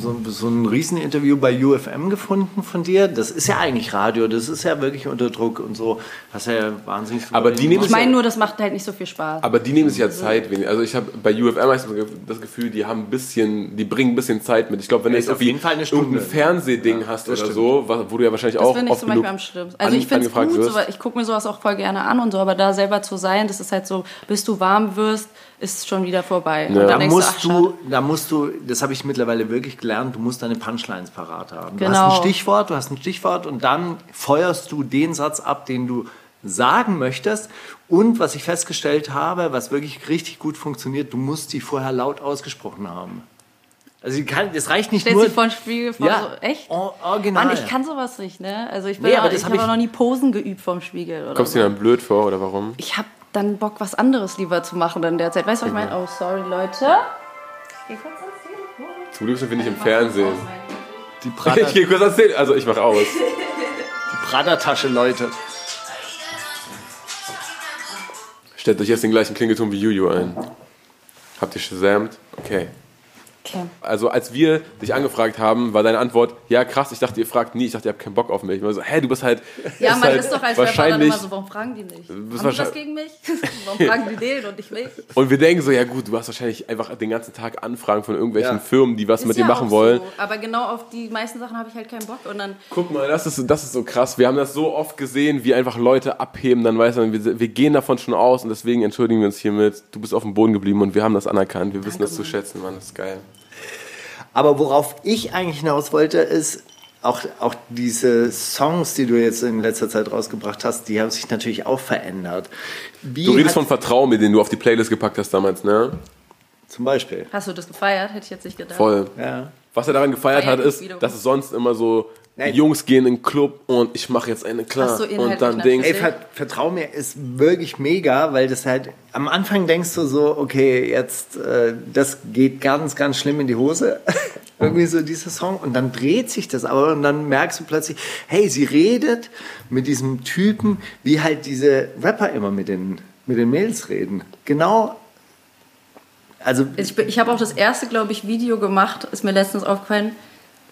so, so ein Rieseninterview bei UFM gefunden von dir. Das ist ja eigentlich Radio, das ist ja wirklich unter Druck und so. Hast ja wahnsinnig viel Aber die nehmen ich meine nur, das macht halt nicht so viel Spaß. Aber die nehmen sich ja Zeit. wenig- Also ich habe bei UFM hab so das Gefühl, die haben ein bisschen, die bringen ein bisschen Zeit mit. Ich glaube, wenn du jetzt auf irgendwie jeden Fall eine Stunde. irgendein Fernsehding hast oder stimmt. so, wo du ja wahrscheinlich Das auch finde ich oft zum Beispiel genug am schlimmsten. Also ich finde es angefragt gut, wirst. So, ich gucke mir sowas auch voll gerne an und so, aber da selber zu sein, das ist halt so, bis du warm wirst, ist schon wieder vorbei. Und Ja. dann Da musst ach, du, schade. da musst du, das habe ich mittlerweile wirklich gelernt, du musst deine Punchlines parat haben. Du hast Genau. ein Stichwort, du hast ein Stichwort und dann feuerst du den Satz ab, den du sagen möchtest. Und was ich festgestellt habe, was wirklich richtig gut funktioniert, du musst die vorher laut ausgesprochen haben. Also kann, das reicht nicht Stellst nur. dich vor den Spiegel vor, Ja, so, echt? or- original. Mann, ich kann sowas nicht, ne? Also ich, bin Nee, auch, aber das ich hab habe ich- auch noch nie Posen geübt vorm Spiegel. Oder Kommst so. du dir dann blöd vor oder warum? Ich habe dann Bock, was anderes lieber zu machen in der Zeit. Weißt du, was ich meine? Oh, sorry, Leute. Geh kurz ans Telefon. Zum Glück sind wir nicht im Fernsehen. die [laughs] Prada, Ich gehe kurz erzählen. Also ich mache aus. die Prada-Tasche, Leute. Stellt euch jetzt den gleichen Klingelton wie Juju ein. Habt ihr shazamt? Okay. Okay. Also als wir dich angefragt haben, war deine Antwort, ja krass, ich dachte, ihr fragt nie, ich dachte, ihr habt keinen Bock auf mich. Ich war so, hä, du bist halt Ja, bist man halt ist doch als wahrscheinlich immer so, warum fragen die nicht? Haben die was gegen mich? [laughs] warum fragen die den und ich nicht? Und wir denken so, ja gut, du hast wahrscheinlich einfach den ganzen Tag Anfragen von irgendwelchen Ja. Firmen, die was Ist mit ja dir machen auch wollen. So. Aber genau auf die meisten Sachen habe ich halt keinen Bock. Und dann, Guck mal, das ist, das ist so krass. Wir haben das so oft gesehen, wie einfach Leute abheben, dann weiß man, wir, wir gehen davon schon aus und deswegen entschuldigen wir uns hiermit. Du bist auf dem Boden geblieben und wir haben das anerkannt. Wir wissen das zu schätzen, Mann. Das ist geil. Aber worauf ich eigentlich hinaus wollte, ist auch, auch diese Songs, die du jetzt in letzter Zeit rausgebracht hast, die haben sich natürlich auch verändert. Wie Du redest von Vertrauen, mit den du auf die Playlist gepackt hast damals, ne? Zum Beispiel. hast du das gefeiert? Hätte ich jetzt nicht gedacht. Voll. Ja. Was er daran gefeiert ja hat, ist, dass es sonst immer so, Nein. Jungs gehen in den Club und ich mache jetzt eine klar. Ach so, und dann. Dings. Ey, ver vertrau mir, ist wirklich mega, weil das halt am Anfang denkst du so, okay, jetzt äh, das geht ganz, ganz schlimm in die Hose. [laughs] Irgendwie so dieser Song und dann dreht sich das aber und dann merkst du plötzlich, hey, sie redet mit diesem Typen, wie halt diese Rapper immer mit den, mit den Mails reden. Genau. Also Ich, ich habe auch das erste, glaube ich, Video gemacht, ist mir letztens aufgefallen,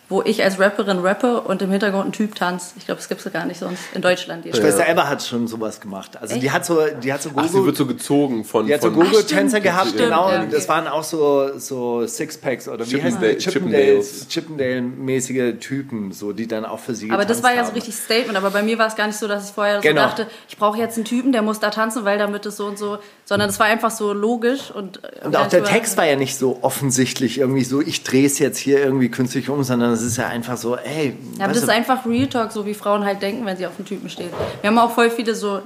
wo ich als Rapperin rappe und im Hintergrund ein Typ tanzt. Ich glaube, das gibt es gar nicht sonst in Deutschland. Die Schwester Eva hat schon sowas gemacht. Also die Echt? hat so, die hat so Ach, sie Gogo- wird so gezogen von. Die hat so Gogo-Tänzer gehabt, stimmt, genau. ja, und okay. Das waren auch so, so Sixpacks oder wie heißen Chippendale- die? Chippendales, Chippendale-mäßige Typen, so, die dann auch für sie Aber das war ja so richtig Statement. Aber bei mir war es gar nicht so, dass ich vorher Genau. so dachte, ich brauche jetzt einen Typen, der muss da tanzen, weil damit es so und so. Sondern es war einfach so logisch. Und, Und auch der Text war ja nicht so offensichtlich irgendwie so, ich drehe es jetzt hier irgendwie künstlich um, sondern es ist ja einfach so, ey, Ja, aber das ist einfach Real Talk, so wie Frauen halt denken, wenn sie auf einen Typen stehen. Wir haben auch voll viele so,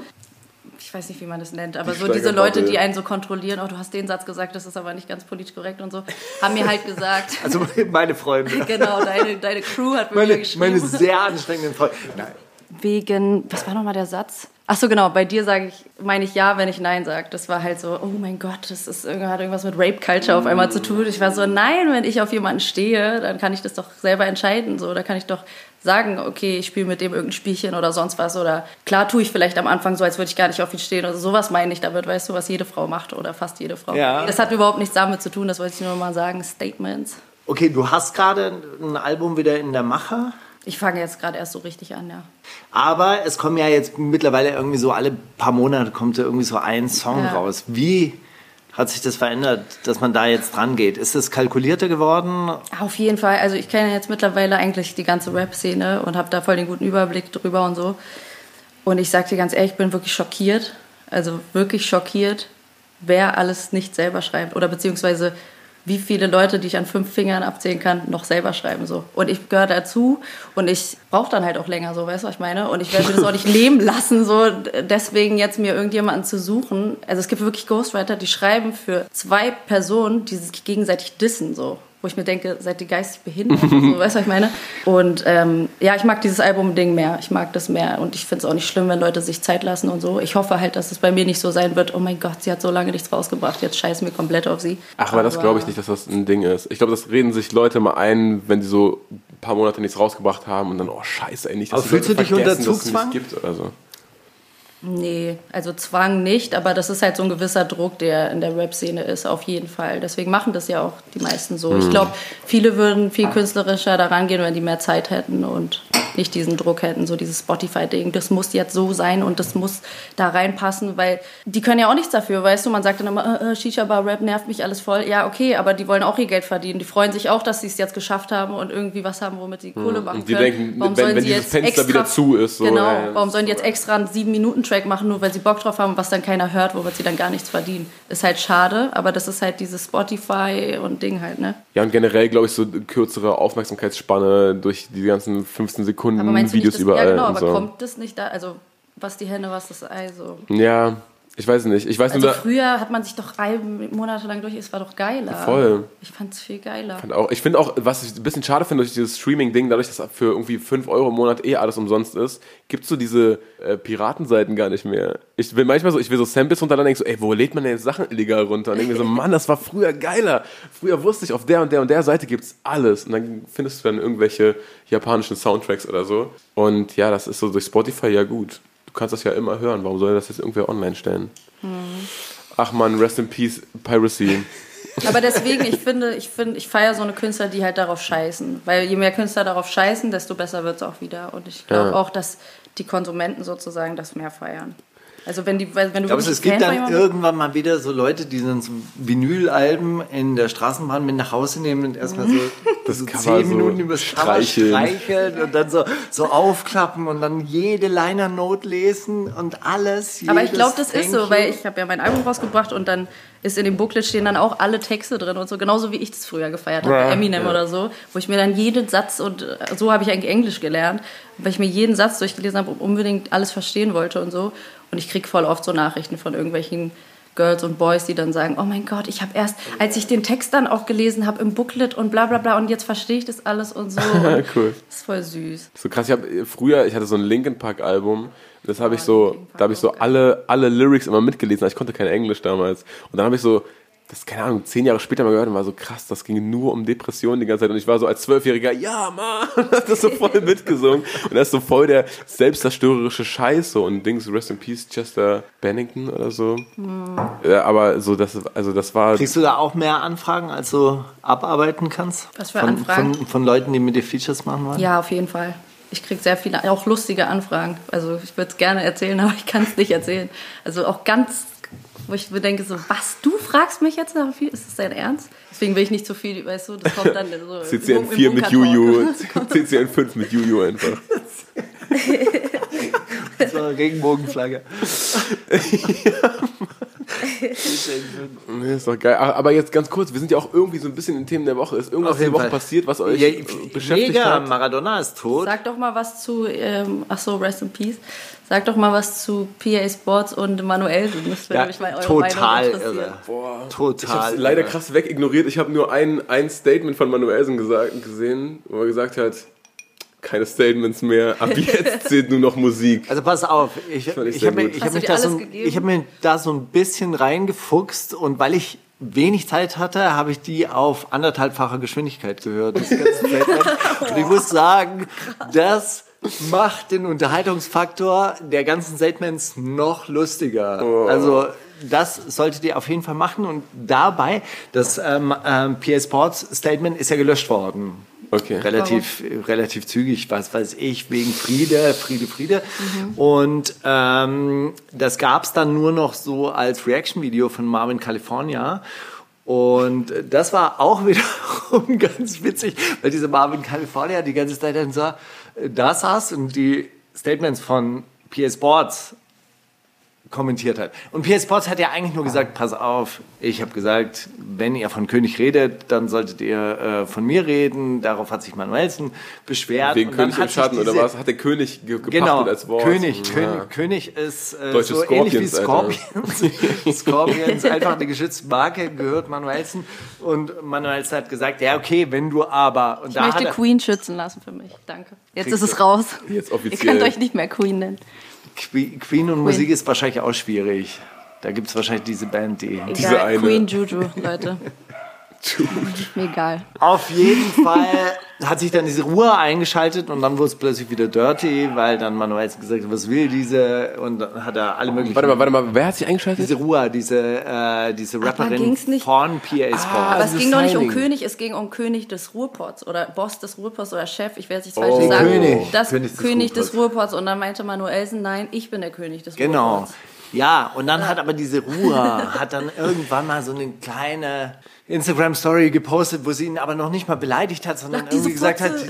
ich weiß nicht, wie man das nennt, aber Die so diese. Leute, die einen so kontrollieren, oh, du hast den Satz gesagt, das ist aber nicht ganz politisch korrekt und so, haben mir halt gesagt, [laughs] also meine Freunde, [laughs] genau, deine, deine Crew hat mir meine, geschrieben. meine sehr anstrengenden Freunde. Nein. Wegen, was war nochmal der Satz? Ach so, genau, bei dir sage ich, meine ich ja, wenn ich nein sage. Das war halt so, oh mein Gott, das ist, hat irgendwas mit Rape Culture auf einmal zu tun. Ich war so, nein, wenn ich auf jemanden stehe, dann kann ich das doch selber entscheiden. So, da kann ich doch sagen, okay, ich spiele mit dem irgendein Spielchen oder sonst was. Oder klar tue ich vielleicht am Anfang so, als würde ich gar nicht auf ihn stehen. Oder sowas meine ich damit, weißt du, was jede Frau macht oder fast jede Frau. Ja. Das hat überhaupt nichts damit zu tun, das wollte ich nur mal sagen. Statements. Okay, du hast gerade ein Album wieder in der Mache. Ich fange jetzt gerade erst so richtig an, ja. Aber es kommen ja jetzt mittlerweile irgendwie so alle paar Monate kommt da irgendwie so ein Song Ja. raus. Wie hat sich das verändert, dass man da jetzt dran geht? Ist es kalkulierter geworden? Auf jeden Fall. Also ich kenne jetzt mittlerweile eigentlich die ganze Rap-Szene und habe da voll den guten Überblick drüber und so. Und ich sag dir ganz ehrlich, ich bin wirklich schockiert. Also wirklich schockiert, wer alles nicht selber schreibt. Oder beziehungsweise wie viele Leute, die ich an fünf Fingern abzählen kann, noch selber schreiben. So. Und ich gehöre dazu und ich brauche dann halt auch länger, so, weißt du, was ich meine? Und ich werde das auch nicht [laughs] leben lassen, so deswegen jetzt mir irgendjemanden zu suchen. Also es gibt wirklich Ghostwriter, die schreiben für zwei Personen, die sich gegenseitig dissen, so. Wo ich mir denke, seid ihr geistig behindert? so, weißt du, was ich meine? Und ähm, ja, ich mag dieses Album-Ding mehr. Ich mag das mehr. Und ich finde es auch nicht schlimm, wenn Leute sich Zeit lassen und so. Ich hoffe halt, dass es bei mir nicht so sein wird, oh mein Gott, sie hat so lange nichts rausgebracht, jetzt scheißen wir komplett auf sie. Ach, aber das glaube ich nicht, dass das ein Ding ist. Ich glaube, das reden sich Leute mal ein, wenn sie so ein paar Monate nichts rausgebracht haben und dann, oh scheiße, ey, nicht, dass Aber die fühlst Leute du dich unter vergessen, dass es Zugzwang? nicht gibt oder so. Nee, also Zwang nicht, aber das ist halt so ein gewisser Druck, der in der Rap-Szene ist, auf jeden Fall. Deswegen machen das ja auch die meisten so. Ich glaube, viele würden viel künstlerischer daran gehen, wenn die mehr Zeit hätten und nicht diesen Druck hätten, so dieses Spotify-Ding. Das muss jetzt so sein und das muss da reinpassen, weil die können ja auch nichts dafür, weißt du? Man sagt dann immer, äh, äh, Shisha-Bar-Rap nervt mich alles voll. Ja, okay, aber die wollen auch ihr Geld verdienen. Die freuen sich auch, dass sie es jetzt geschafft haben und irgendwie was haben, womit sie Kohle machen Und die können. denken, warum wenn- sollen wenn sie dieses jetzt Fenster extra, wieder zu ist, so, genau, ja, warum sollen die jetzt extra einen sieben Minuten Track machen, nur weil sie Bock drauf haben, was dann keiner hört, womit sie dann gar nichts verdienen. Ist halt schade, aber das ist halt dieses Spotify und Ding halt, ne? Ja, und generell, glaube ich, so kürzere Aufmerksamkeitsspanne durch die ganzen 15 Sekunden Aber meinst du Videos nicht, überall. ja genau, aber so. kommt das nicht da, also was die Hände, was das Ei, so. Ja, ich weiß nicht. Ich weiß Also nur, früher hat man sich doch Alben monatelang durch, es war doch geiler. Voll. Ich fand's viel geiler. Und auch, ich finde auch, was ich ein bisschen schade finde durch dieses Streaming-Ding, dadurch, dass für irgendwie 5 Euro im Monat eh alles umsonst ist, gibt's so diese äh, Piratenseiten gar nicht mehr. Ich will manchmal so, ich will so Samples runterladen und denke so, ey, wo lädt man denn jetzt Sachen illegal runter? Und denke mir so, [laughs] Mann, das war früher geiler. Früher wusste ich, auf der und der und der Seite gibt's alles. Und dann findest du dann irgendwelche japanischen Soundtracks oder so. Und ja, das ist so durch Spotify ja gut. Du kannst das ja immer hören. Warum soll das jetzt irgendwer online stellen? Ach man, rest in peace, Piracy. [laughs] Aber deswegen, ich finde, ich finde, ich feiere so eine Künstler, die halt darauf scheißen. Weil je mehr Künstler darauf scheißen, desto besser wird's auch wieder. Und ich glaube Ja. auch, dass die Konsumenten sozusagen das mehr feiern. Also wenn die, wenn du Ich glaube, es gibt dann irgendwann mal wieder so Leute, die dann so Vinylalben in der Straßenbahn mit nach Hause nehmen und erstmal so, [laughs] Das so zehn so Minuten übers Cover streicheln. streicheln und dann so, so aufklappen und dann jede Liner-Note lesen und alles. Aber ich glaube, das ist so, weil ich habe ja mein Album rausgebracht und dann ist in dem Booklet stehen dann auch alle Texte drin und so, genauso wie ich das früher gefeiert habe, Ja, Eminem ja. oder so, wo ich mir dann jeden Satz und äh, so habe ich eigentlich Englisch gelernt, weil ich mir jeden Satz durchgelesen habe und unbedingt alles verstehen wollte und so. Und ich krieg voll oft so Nachrichten von irgendwelchen Girls und Boys, die dann sagen, oh mein Gott, ich habe erst, als ich den Text dann auch gelesen habe im Booklet und bla bla bla und jetzt verstehe ich das alles und so. [laughs] Und Cool. Das ist voll süß. So krass, ich habe früher, ich hatte so ein Linkin Park Album, das habe ich so, da habe ich so alle, alle Lyrics immer mitgelesen, ich konnte kein Englisch damals. Und dann habe ich so, das keine Ahnung, zehn Jahre später mal gehört und war so krass, das ging nur um Depressionen die ganze Zeit und ich war so als Zwölfjähriger, ja Mann, [laughs] hat das so voll mitgesungen und das ist so voll der selbstzerstörerische Scheiß so und Dings, Rest in Peace, Chester Bennington oder so. Hm. Ja, aber so, das, also das war, Kriegst du da auch mehr Anfragen, als du abarbeiten kannst? Was für von, Anfragen? Von, von Leuten, die mit dir Features machen wollen? Ja, auf jeden Fall. Ich kriege sehr viele, auch lustige Anfragen. Also ich würde es gerne erzählen, [laughs] aber ich kann es nicht erzählen. Also auch ganz, wo ich mir denke, so, was, du fragst mich jetzt nach viel? Ist das dein Ernst? Deswegen will ich nicht zu viel, weißt du, das kommt dann so. CCN [laughs] im 4 mit. Juju, [laughs] CCN 5 mit Juju einfach. So, Regenbogenflagge. Nee, ist doch geil. Aber aber jetzt ganz kurz, wir sind ja auch irgendwie so ein bisschen in Themen der Woche. Ist irgendwas diese Woche Fall. passiert, was euch Ja, äh, beschäftigt mega, hat? Maradona ist tot. Sag doch mal was zu, ähm, ach so, Rest in Peace. Sag doch mal was zu PA Sports und Manuelsen. Das würde Ja, mich mal eure total Meinung interessieren. irre. Boah, ich Total. habe leider krass wegignoriert. Ich habe nur ein, ein Statement von Manuelsen gesagt, gesehen, wo er gesagt hat, keine Statements mehr, ab [laughs] jetzt zählt nur noch Musik. Also pass auf, ich, ich ich, habe mir, ich hab mich da so, ich hab mir da so ein bisschen reingefuchst und weil ich wenig Zeit hatte, habe ich die auf anderthalbfacher Geschwindigkeit gehört. Das ganze [laughs] und ich muss sagen, das macht den Unterhaltungsfaktor der ganzen Statements noch lustiger. Oh. Also das solltet ihr auf jeden Fall machen und dabei, das ähm, ähm, PA Sports Statement ist ja gelöscht worden. Okay. Relativ, relativ zügig, was weiß ich, wegen Friede, Friede, Friede. Und ähm, das gab's dann nur noch so als Reaction-Video von Marvin California. Und das war auch [laughs] wiederum ganz witzig, weil dieser Marvin California die ganze Zeit dann so da saß und die Statements von PS Sports kommentiert hat. Und PS Sports hat ja eigentlich nur gesagt, pass auf, ich habe gesagt, wenn ihr von König redet, dann solltet ihr äh, von mir reden. Darauf hat sich Manuelsen beschwert. Wegen Und dann König im Schatten oder was? Hat der König ge gepachtet Genau, als Wort? König, Ja. König, König ist äh, Deutsche so ähnlich wie Scorpions, Scorpions. Scorpions, [laughs] einfach eine geschützte Marke, gehört Manuelsen. Und Manuelsen hat gesagt, ja okay, wenn du aber... Und Ich da hat möchte er, Queen schützen lassen für mich. Danke. Jetzt ist es raus. Jetzt Ihr offiziell. könnt euch nicht mehr Queen nennen. Que- Queen und Musik ist wahrscheinlich auch schwierig. Da gibt es wahrscheinlich diese Band, die... Diese Egal, eine. Queen Juju, Leute. [laughs] Mir egal. Auf jeden Fall hat sich dann diese Ruhe eingeschaltet und dann wurde es plötzlich wieder dirty, weil dann Manuel gesagt hat, was will diese? Und dann hat er alle möglichen. Warte mal, warte mal, wer hat sich eingeschaltet? Diese Ruhe, diese, äh, diese Rapperin von PA Sports. Aber es ging doch nicht um. König, es ging um König des Ruhrpots oder Boss des Ruhrpots oder Chef, ich werde es nicht Oh. falsch Den sagen. König. Das König König, des des, Ruhrpots. Und dann meinte Manuelsen, nein, ich bin der König des Genau. Ruhrpots. Ja, und dann hat aber diese Ruhe, hat dann irgendwann mal so eine kleine Instagram-Story gepostet, wo sie ihn aber noch nicht mal beleidigt hat, sondern Ach, irgendwie gesagt hat, Fotze.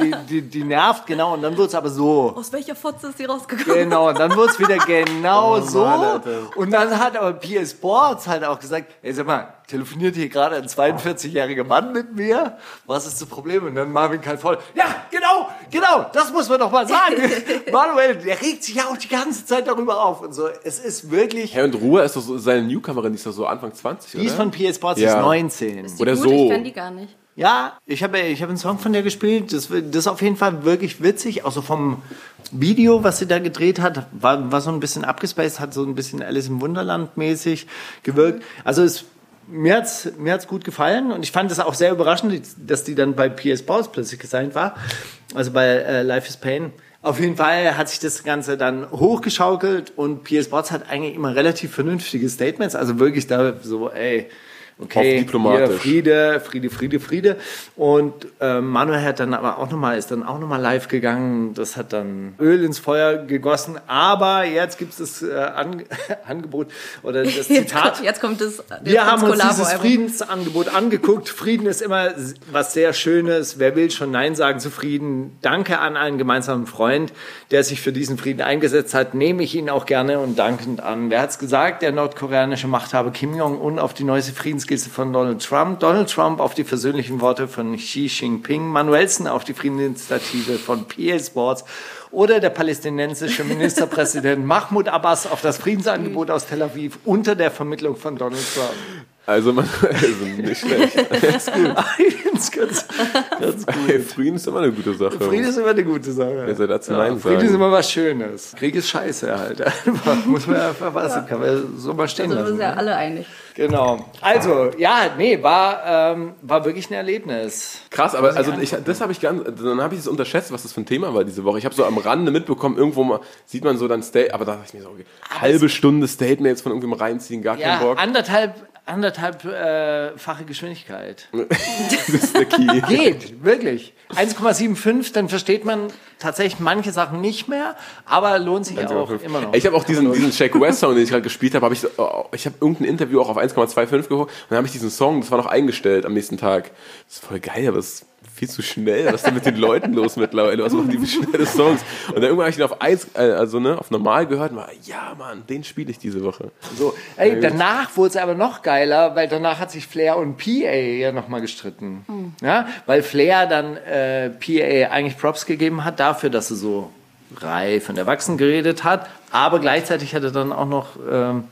die, die, die nervt, genau, und dann wurde es aber so. Aus welcher Fotze ist sie rausgekommen? Genau, und dann wurde es wieder genau so. Mann. Und dann hat aber PS Sports halt auch gesagt, ey, sag mal, telefoniert hier gerade ein 42-jähriger Mann mit mir? Was ist das Problem? Und dann Marvin Kalvoll, ja, genau, genau, das muss man doch mal sagen. [laughs] Manuel, der regt sich ja auch die ganze Zeit darüber auf und so. Es ist wirklich, Herr und Ruhe ist doch so, seine Newcomerin, die ist doch so Anfang 20, die oder? ist von PS Sports, Ja. ist 19. Die Oder gut, so. Ich kenn die gar nicht. Ja, ich habe ich hab einen Song von der gespielt. Das, das ist auf jeden Fall wirklich witzig. Auch so vom Video, was sie da gedreht hat, war, war so ein bisschen abgespaced, hat so ein bisschen Alice im Wunderland mäßig gewirkt. Also es, mir hat's mir hat's gut gefallen und ich fand es auch sehr überraschend, dass die dann bei PS Bows plötzlich gesigned war. Also bei äh, Life is Pain. Auf jeden Fall hat sich das Ganze dann hochgeschaukelt und PS Bots hat eigentlich immer relativ vernünftige Statements. Also wirklich da so, ey, okay, Auf diplomatisch. hier Friede, Friede, Friede, Friede. Und äh, Manuel hat dann aber auch nochmal, ist dann auch nochmal live gegangen. Das hat dann Öl ins Feuer gegossen. Aber jetzt gibt es das äh, An [laughs] Angebot oder das Jetzt Zitat. kommt, jetzt kommt das, Wir haben uns dieses Friedensangebot angeguckt. Frieden ist immer was sehr Schönes. Wer will schon Nein sagen zu Frieden? Danke an einen gemeinsamen Freund, der sich für diesen Frieden eingesetzt hat. Nehme ich ihn auch gerne und dankend an. Wer hat's gesagt? Der nordkoreanische Machthaber Kim Jong-un auf die neueste Friedensgeste von Donald Trump. Donald Trump auf die versöhnlichen Worte von Xi Jinping. Manuelsen auf die Friedensinitiative von PA Sports. Oder der palästinensische Ministerpräsident [laughs] Mahmoud Abbas auf das Friedensangebot aus Tel Aviv unter der Vermittlung von Donald Trump. Also, man, [laughs] also nicht schlecht. Find's [laughs] ganz, ganz Hey, gut. Frieden ist immer eine gute Sache. Frieden ist immer eine gute Sache. Wer soll dazu ja, Nein Frieden sagen? ist immer was Schönes. Krieg ist scheiße halt. [laughs] Muss man einfach was, kann man so mal stehen Also wir lassen. sind ja alle einig. Genau. Also, ja, nee, war, ähm, war wirklich ein Erlebnis. Krass, aber also ich, das habe ich ganz, dann habe ich es unterschätzt, was das für ein Thema war diese Woche. Ich habe so am Rande mitbekommen, irgendwo mal sieht man so dann State, aber da dachte ich mir so, okay, halbe Stunde Statements von irgendwem reinziehen, gar Ja, keinen Bock. anderthalb, anderthalb äh, fache Geschwindigkeit. [laughs] Das ist der Key. [laughs] Geht, wirklich. 1,75, dann versteht man tatsächlich manche Sachen nicht mehr, aber lohnt sich auch immer noch. Ich habe auch diesen, diesen Shaq West Song, den ich gerade gespielt habe, habe ich, so- oh, ich habe irgendein Interview auch auf 1,25 geguckt und dann habe ich diesen Song, das war noch eingestellt am nächsten Tag. Das ist voll geil, aber es viel zu schnell. Was ist denn mit den Leuten los mittlerweile? Was machen die für schnelle Songs? Und dann irgendwann habe ich ihn auf eins, äh, also ne, auf normal gehört und war, ja Mann, den spiele ich diese Woche. So, ey, danach wurde es aber noch geiler, weil danach hat sich Flair und PA ja nochmal gestritten. Ja, weil Flair dann äh, PA eigentlich Props gegeben hat dafür, dass er so reif und erwachsen geredet hat, aber gleichzeitig hat er dann auch noch, ähm,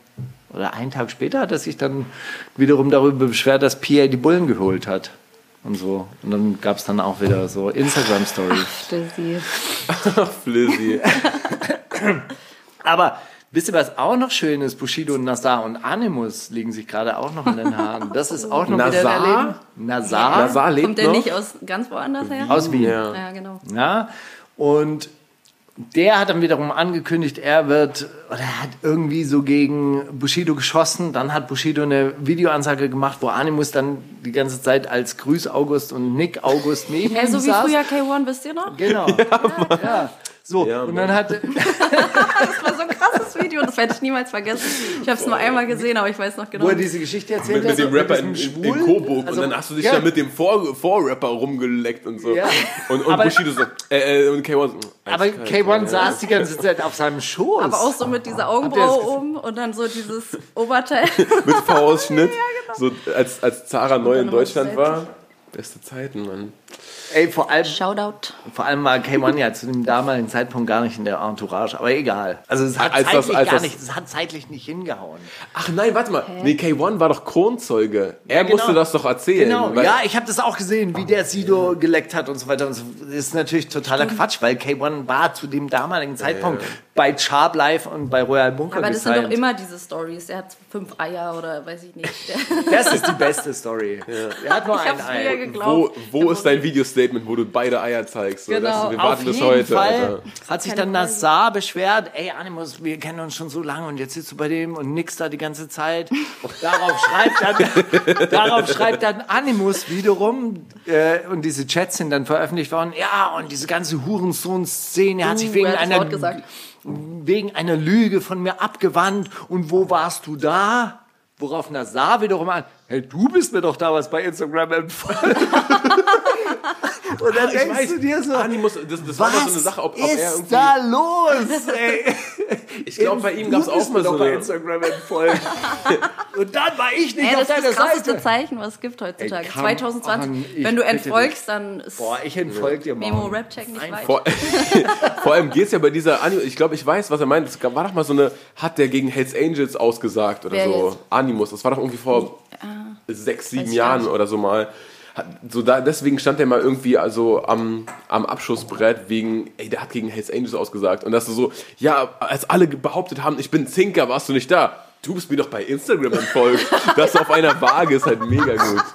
oder einen Tag später hat er sich dann wiederum darüber beschwert, dass PA die Bullen geholt hat. Und so. Und dann gab es dann auch wieder so Instagram-Stories. Ach, [laughs] Flizzy. Aber wisst ihr, was auch noch schön ist? Bushido und Nazar und Animus liegen sich gerade auch noch in den Haaren. Das ist auch noch wieder ein Nazar? Erleben. Nazar? Nazar lebt Kommt der noch? nicht aus ganz woanders her? Aus Wien. Ja. Ja, genau. Ja, und der hat dann wiederum angekündigt, er wird, oder er hat irgendwie so gegen Bushido geschossen. Dann hat Bushido eine Videoansage gemacht, wo Animus dann die ganze Zeit als Grüß August und Nick August neben Ja, ihm so wie saß. früher K1, wisst ihr noch? Genau. [laughs] Ja, So, Ja, und dann hat, [laughs] Das war so ein krasses Video, das werde ich niemals vergessen. Ich habe es nur einmal gesehen, aber ich weiß noch genau. wo er diese Geschichte erzählt Mit, mit hat, dem Rapper in, diesem in, in Schwul- Coburg also, und dann hast du dich ja. da mit dem Vor Vorrapper rumgeleckt und so. Ja. Und, und Aber- Bushido so, äh, äh, und K1 so, Aber eiskalt, K1 ja. saß die ganze Zeit auf seinem Schoß. aber auch so mit dieser Augenbraue oben und dann so dieses Oberteil. [laughs] mit V-Ausschnitt, so als, als Zara neu in Deutschland war. Beste Zeiten, Mann. Ey, vor allem, Shoutout. vor allem war K1 ja zu dem damaligen Zeitpunkt gar nicht in der Entourage, aber egal. Also es hat Als das- zeitlich als gar das- nicht, es hat zeitlich nicht hingehauen. Ach nein, warte mal. Nee, K1 war doch Kronzeuge. Er genau. musste das doch erzählen. Genau, weil- ja, ich habe das auch gesehen, wie der Sido geleckt hat und so weiter. Und so. Das ist natürlich totaler Quatsch, weil K1 war zu dem damaligen Zeitpunkt bei Sharp Live und bei Royal Bunker Aber das sind doch gesigned. immer diese Stories. Er hat fünf Eier oder weiß ich nicht. Das ist die beste Story. Er hat nur Ich ein Ei. geglaubt. Wo, wo ist dein Video-Statement, wo du beide Eier zeigst. So, Genau. das, wir Auf warten bis jeden heute, Fall hat sich dann Nassar beschwert, ey Animus, wir kennen uns schon so lange und jetzt sitzt du bei dem und nix da die ganze Zeit. Darauf [laughs] schreibt dann, darauf schreibt dann Animus wiederum äh, und diese Chats sind dann veröffentlicht worden. Ja, und diese ganze Hurensohn-Szene hat sich Uh, wegen er hat das einer, wegen einer Lüge von mir abgewandt. Und wo warst du da? Worauf Nassar wiederum an, hey, du bist mir doch damals bei Instagram empfohlen. [laughs] und dann denkst du dir so, Animus, das, das war was doch so eine Sache, ob, ob ist er irgendwie. da los? [laughs] Ey? Ich glaube, bei ihm gab es auch mal so bei. Instagram empfohlen. [laughs] Und dann war ich nicht Ey, auf das ist deiner das krasseste Seite. Zeichen, was es gibt heutzutage. Ey, come 2020. on, wenn du entfolgst, dann ist Boah, ich entfolge dir Memo mal. Rap Check nicht weit. Vor, vor allem geht es ja bei dieser Animus, ich glaube, ich weiß, was er meint. Es war doch mal so eine, hat der gegen Hells Angels ausgesagt oder Wer so. jetzt? Animus, das war doch irgendwie vor sechs, sieben Jahren oder so mal. So da, deswegen stand der mal irgendwie also am, am Abschussbrett wegen, ey, der hat gegen Hells Angels ausgesagt. Und das ist so, ja, als alle behauptet haben, ich bin Zinker, warst du nicht da? Du bist mir doch bei Instagram entfolgt. [laughs] das auf einer Waage ist halt mega gut. [laughs]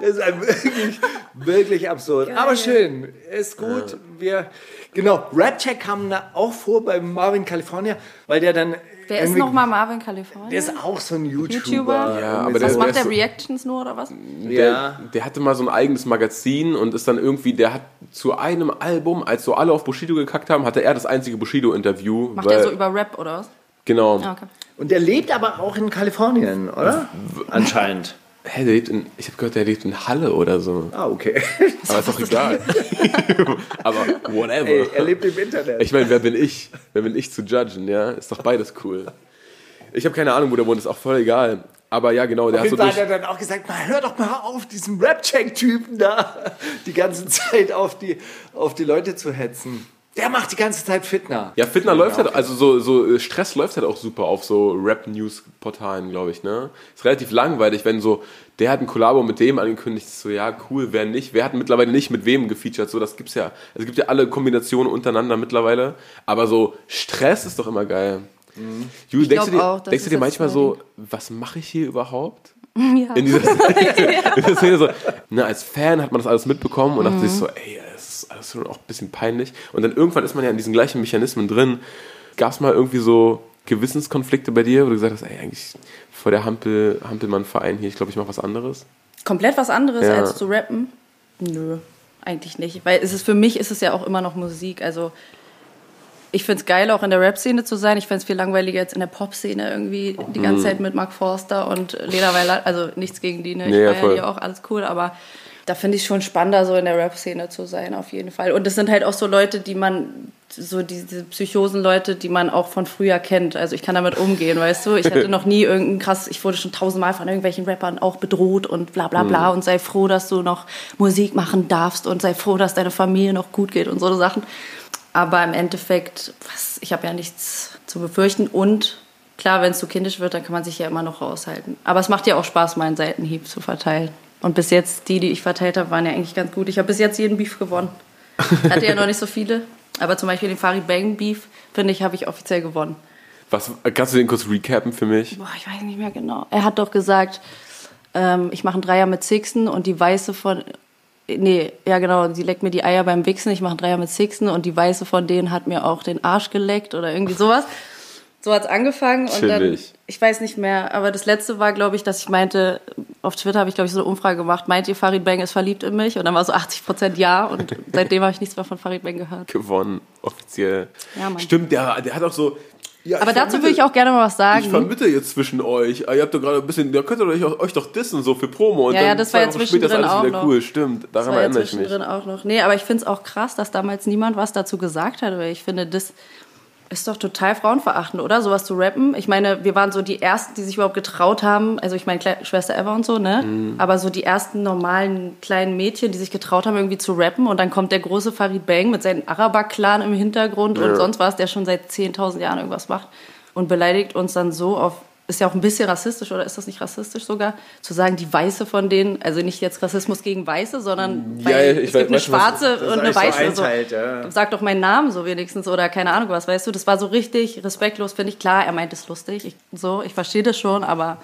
Das ist halt wirklich, wirklich absurd. Aber schön, ist gut. Wir, genau, Rapcheck kam da auch vor bei Marvin California, weil der dann. Wer ist nochmal Marvin California? Der ist auch so ein YouTuber. YouTuber? Ja, aber was der- macht der? so- Reactions nur oder was? Der, Ja. der hatte mal so ein eigenes Magazin und ist dann irgendwie, der hat zu einem Album, als so alle auf Bushido gekackt haben, hatte er das einzige Bushido-Interview. Macht weil- der so über Rap oder was? Genau. Ah, okay. Und der lebt aber auch in Kalifornien, oder? Anscheinend. Hä, der lebt in, ich habe gehört, der lebt in Halle oder so. Ah, okay. [laughs] Aber ist doch egal. [laughs] Aber whatever. Ey, er lebt im Internet. ich meine, wer bin ich? Wer bin ich zu judgen, ja? Ist doch beides cool. Ich habe keine Ahnung, wo der wohnt, ist auch voll egal. Aber ja, genau, der Auf hat so durch... hat er dann auch gesagt, na, hör doch mal auf, diesen Rap-Check-Typen da [laughs] die ganze Zeit auf die, auf die Leute zu hetzen. Der macht die ganze Zeit Fitner. Ja, Fitner läuft halt, also so, so äh, Stress läuft halt auch super auf so Rap-News-Portalen, glaube ich, ne? Ist relativ langweilig, wenn so, der hat ein Kollabo mit dem angekündigt, ist so, ja, cool, wer nicht? Wer hat mittlerweile nicht mit wem gefeatured? So, das gibt's ja. Es gibt ja alle Kombinationen untereinander mittlerweile. Aber so, Stress ist doch immer geil. Juli, denkst, du dir, auch, denkst du dir manchmal so, was mache ich hier überhaupt? Ja. In dieser, [laughs] in dieser Szene so, ne, als Fan hat man das alles mitbekommen und dachte sich so, ey, das ist alles schon auch ein bisschen peinlich. Und dann irgendwann ist man ja in diesen gleichen Mechanismen drin. Gab es mal irgendwie so Gewissenskonflikte bei dir, wo du gesagt hast, ey, eigentlich vor der Hampel, Hampelmann-Verein hier, ich glaube, ich mache was anderes? Komplett was anderes Ja. als zu rappen? Nö, eigentlich nicht. Weil es ist, für mich ist es ja auch immer noch Musik. Also ich finde es geil, auch in der Rap-Szene zu sein. Ich fände es viel langweiliger jetzt in der Pop-Szene irgendwie die Mhm. ganze Zeit mit Mark Forster und Lena Weiler. Also nichts gegen die, ne? Ich Nee, ja, feier voll. die auch, alles cool. Aber da finde ich schon spannender, so in der Rap-Szene zu sein, auf jeden Fall. Und es sind halt auch so Leute, die man, so diese Psychosen-Leute, die man auch von früher kennt. Also ich kann damit umgehen, weißt du? Ich hatte [laughs] noch nie irgendein krass, ich wurde schon tausendmal von irgendwelchen Rappern auch bedroht und bla bla bla und sei froh, dass du noch Musik machen darfst und sei froh, dass deine Familie noch gut geht und so Sachen. Aber im Endeffekt, was, ich habe ja nichts zu befürchten und klar, wenn es zu kindisch wird, dann kann man sich ja immer noch raushalten. Aber es macht ja auch Spaß, mal einen Seitenhieb zu verteilen. Und bis jetzt, die, die ich verteilt habe, waren ja eigentlich ganz gut. Ich habe bis jetzt jeden Beef gewonnen. [laughs] Hatte ja noch nicht so viele. Aber zum Beispiel den Farid Bang Beef, finde ich, habe ich offiziell gewonnen. Was, kannst du den kurz recappen für mich? Boah, ich weiß nicht mehr genau. Er hat doch gesagt, ähm, ich mache einen Dreier mit Sixen und die Weiße von. Nee, ja genau, sie leckt mir die Eier beim Wichsen, ich mache Dreier mit Sixen und die Weiße von denen hat mir auch den Arsch geleckt oder irgendwie sowas. So hat's angefangen und dann, ich weiß nicht mehr, aber das letzte war, glaube ich, dass ich meinte, auf Twitter habe ich, glaube ich, so eine Umfrage gemacht, meint ihr, Farid Bang ist verliebt in mich? Und dann war so 80 Prozent ja und [laughs] seitdem habe ich nichts mehr von Farid Bang gehört. Gewonnen, offiziell. Ja, Mann. Stimmt, der, der hat auch so. Ja, Aber ich dazu würde ich auch gerne mal was Ich sagen. vermittle jetzt zwischen euch. Ah, Ihr habt doch gerade ein bisschen, da könnt ihr euch, euch doch dissen, so für Promo. Und Ja, ja, das war ist zwischendrin alles auch noch. cool. Stimmt, Das daran war erinnere ich mich. zwischendrin auch noch. Nee, aber ich finde es auch krass, dass damals niemand was dazu gesagt hat, weil ich finde, das ist doch total frauenverachtend, oder? Sowas zu rappen. Ich meine, wir waren so die Ersten, die sich überhaupt getraut haben. Also ich meine, Kle Schwester Eva und so, ne? Mhm. Aber so die ersten normalen kleinen Mädchen, die sich getraut haben, irgendwie zu rappen. Und dann kommt der große Farid Bang mit seinem Araber-Clan im Hintergrund und sonst was, der schon seit 10.000 Jahren irgendwas macht. Und beleidigt uns dann so auf ist ja auch ein bisschen rassistisch, oder ist das nicht rassistisch sogar? Zu sagen, die Weiße von denen, also nicht jetzt Rassismus gegen Weiße, sondern Ja, weil es weiß- gibt eine was- Schwarze das und eine Weiße. so einteilt, ja. Sag doch meinen Namen so wenigstens oder keine Ahnung was, weißt du? Das war so richtig respektlos, finde ich. Klar, er meint es lustig, ich, so, ich verstehe das schon, aber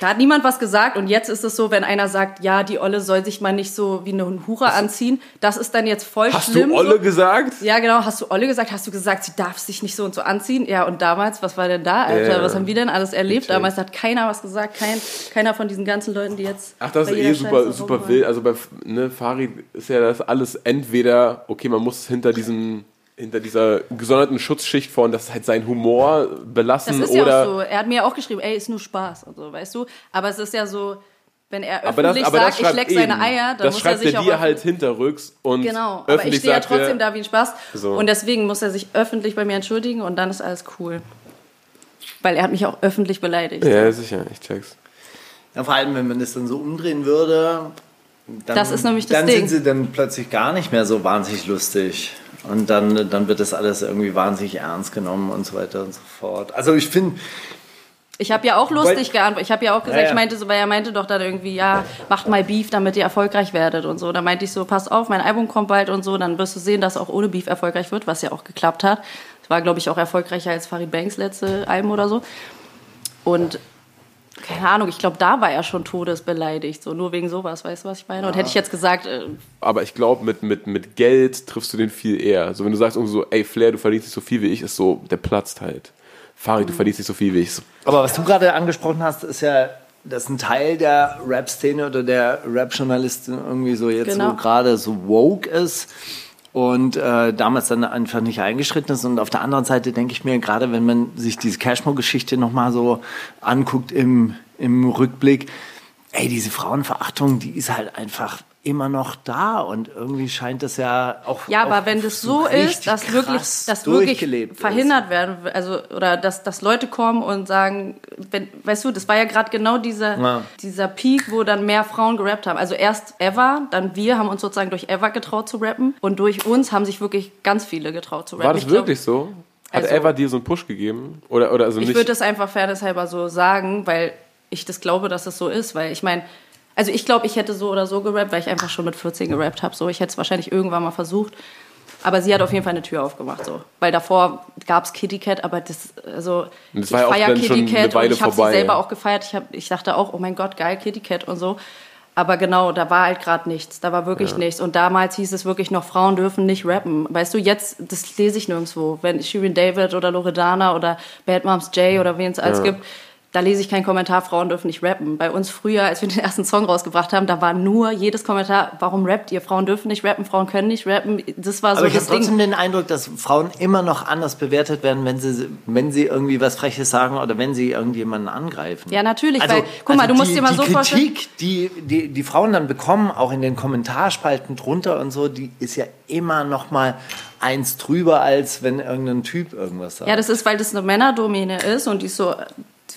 Da hat niemand was gesagt und jetzt ist es so, wenn einer sagt, ja, die Olle soll sich mal nicht so wie eine Hure anziehen, das ist dann jetzt voll Hast schlimm. du Olle so. gesagt? Ja, genau. Hast du Olle gesagt? Hast du gesagt, sie darf sich nicht so und so anziehen? Ja, und damals, was war denn da, Alter? Ja. Was haben wir denn alles erlebt? Damals hat keiner was gesagt. Kein, keiner von diesen ganzen Leuten, die jetzt. Ach, das ist eh super, super wild. Also bei ne, Farid ist ja das alles entweder, okay, man muss hinter diesem hinter dieser gesonderten Schutzschicht von, das ist halt sein Humor Das belassen ist ja oder auch so. Er hat mir ja auch geschrieben, ey, ist nur Spaß und so, weißt du? Aber es ist ja so, wenn er aber das, öffentlich das sagt, ich leck eben, seine Eier, dann das muss er schreibt sich er auch dir öff- halt hinterrücks und Genau, aber öffentlich ich stehe ja sagt er- trotzdem da wie ein Spaß. So. Und deswegen muss er sich öffentlich bei mir entschuldigen und dann ist alles cool. Weil er hat mich auch öffentlich beleidigt. Ja, sicher, ich check's. Ja, vor allem, wenn man das dann so umdrehen würde, dann, Das ist nämlich das dann Ding. sind sie dann plötzlich gar nicht mehr so wahnsinnig lustig. Und dann, dann wird das alles irgendwie wahnsinnig ernst genommen und so weiter und so fort. Also ich finde, Ich habe ja auch lustig geantwortet. Ich habe ja auch gesagt, Ja, ja. ich meinte so, weil er meinte doch dann irgendwie, ja, macht mal Beef, damit ihr erfolgreich werdet und so. Da meinte ich so, pass auf, mein Album kommt bald und so, dann wirst du sehen, dass auch ohne Beef erfolgreich wird, was ja auch geklappt hat. Es war, glaube ich, auch erfolgreicher als Farid Banks letzte Album oder so. Und keine Ahnung, ich glaube, da war er schon todesbeleidigt, so nur wegen sowas, weißt du, was ich meine? Und hätte ich jetzt gesagt, äh, Aber ich glaube, mit, mit, mit Geld triffst du den viel eher. So, wenn du sagst irgendwie so, ey, Flair, du verdienst nicht so viel wie ich, ist so, der platzt halt. Farid, du Mhm. verdienst nicht so viel wie ich. Aber was du gerade angesprochen hast, ist ja, dass ein Teil der Rap-Szene oder der Rap-Journalisten irgendwie so jetzt Genau. so gerade so woke ist und äh, damals dann einfach nicht eingeschritten ist. Und auf der anderen Seite denke ich mir, gerade wenn man sich diese Cashmo-Geschichte nochmal so anguckt im, im Rückblick, ey, diese Frauenverachtung, die ist halt einfach immer noch da und irgendwie scheint das ja auch Ja, aber auch wenn das so ist, dass wirklich, dass wirklich verhindert werden, also oder dass, dass Leute kommen und sagen, wenn, weißt du, das war ja gerade genau dieser, Ja. dieser Peak, wo dann mehr Frauen gerappt haben. Also erst Eva, dann wir haben uns sozusagen durch Eva getraut zu rappen und durch uns haben sich wirklich ganz viele getraut zu rappen. war das Ich glaub, wirklich so? Hat Also- Eva dir so einen Push gegeben? Oder, oder also Ich würde das einfach fairnesshalber so sagen, weil ich das glaube, dass es so ist. Weil ich meine, also ich glaube, ich hätte so oder so gerappt, weil ich einfach schon mit 14 gerappt habe. So, ich hätte es wahrscheinlich irgendwann mal versucht. Aber sie hat auf jeden Fall eine Tür aufgemacht, so. Weil davor gab es Kitty Cat, aber das, also, das ich war ja auch feier dann schon Kitty Cat und ich habe sie selber auch gefeiert. Ich, hab, ich dachte auch, oh mein Gott, geil, Kitty Cat und so. Aber genau, da war halt gerade nichts. Da war wirklich nichts. Und damals hieß es wirklich noch, Frauen dürfen nicht rappen. Weißt du, jetzt, das lese ich nirgendwo. Wenn Shirin David oder Loredana oder Bad Moms J oder wen es alles Ja. gibt, da lese ich keinen Kommentar, Frauen dürfen nicht rappen. Bei uns früher, als wir den ersten Song rausgebracht haben, da war nur jedes Kommentar, warum rappt ihr? Frauen dürfen nicht rappen, Frauen können nicht rappen. Das war so Aber ich habe trotzdem den Eindruck, dass Frauen immer noch anders bewertet werden, wenn sie, wenn sie irgendwie was Freches sagen oder wenn sie irgendjemanden angreifen. Ja, natürlich, weil, guck mal, du musst die, dir mal die so vorstellen- Kritik, die, die die Frauen dann bekommen, auch in den Kommentarspalten drunter und so, die ist ja immer noch mal eins drüber, als wenn irgendein Typ irgendwas sagt. Ja, das ist, weil das eine Männerdomäne ist und die ist so,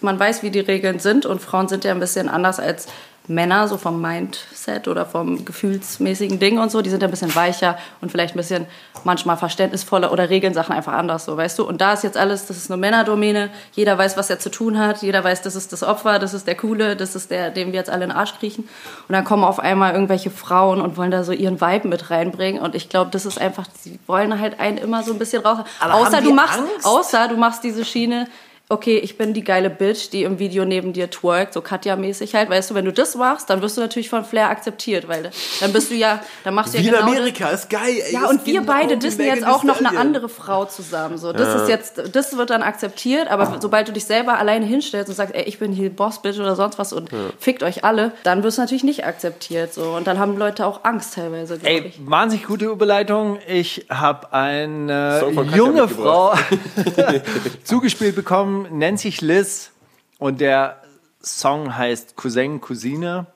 man weiß, wie die Regeln sind und Frauen sind ja ein bisschen anders als Männer, so vom Mindset oder vom gefühlsmäßigen Ding und so. Die sind ja ein bisschen weicher und vielleicht ein bisschen manchmal verständnisvoller oder regeln Sachen einfach anders, so, weißt du. Und da ist jetzt alles, das ist eine Männerdomäne. Jeder weiß, was er zu tun hat. Jeder weiß, das ist das Opfer, das ist der Coole, das ist der, dem wir jetzt alle in den Arsch kriechen. Und dann kommen auf einmal irgendwelche Frauen und wollen da so ihren Vibe mit reinbringen. Und ich glaube, das ist einfach, sie wollen halt einen immer so ein bisschen raus. Aber außer du machst, Angst? außer du machst diese Schiene, okay, ich bin die geile Bitch, die im Video neben dir twerkt, so Katja-mäßig halt, weißt du, wenn du das machst, dann wirst du natürlich von Flair akzeptiert, weil dann bist du ja, dann machst du ja genau ist geil, ey. ja, und wir beide dissen jetzt auch noch eine andere Frau zusammen. So, das ist jetzt, das wird dann akzeptiert, aber sobald du dich selber alleine hinstellst und sagst, ey, ich bin hier Boss, Bitch oder sonst was und fickt euch alle, dann wirst du natürlich nicht akzeptiert. So. Und dann haben Leute auch Angst teilweise, glaube Ey, ich. wahnsinnig gute Überleitung. Ich habe eine junge Frau [laughs] [laughs] zugespielt bekommen, nennt sich Liz und der Song heißt Cousin, Cousine.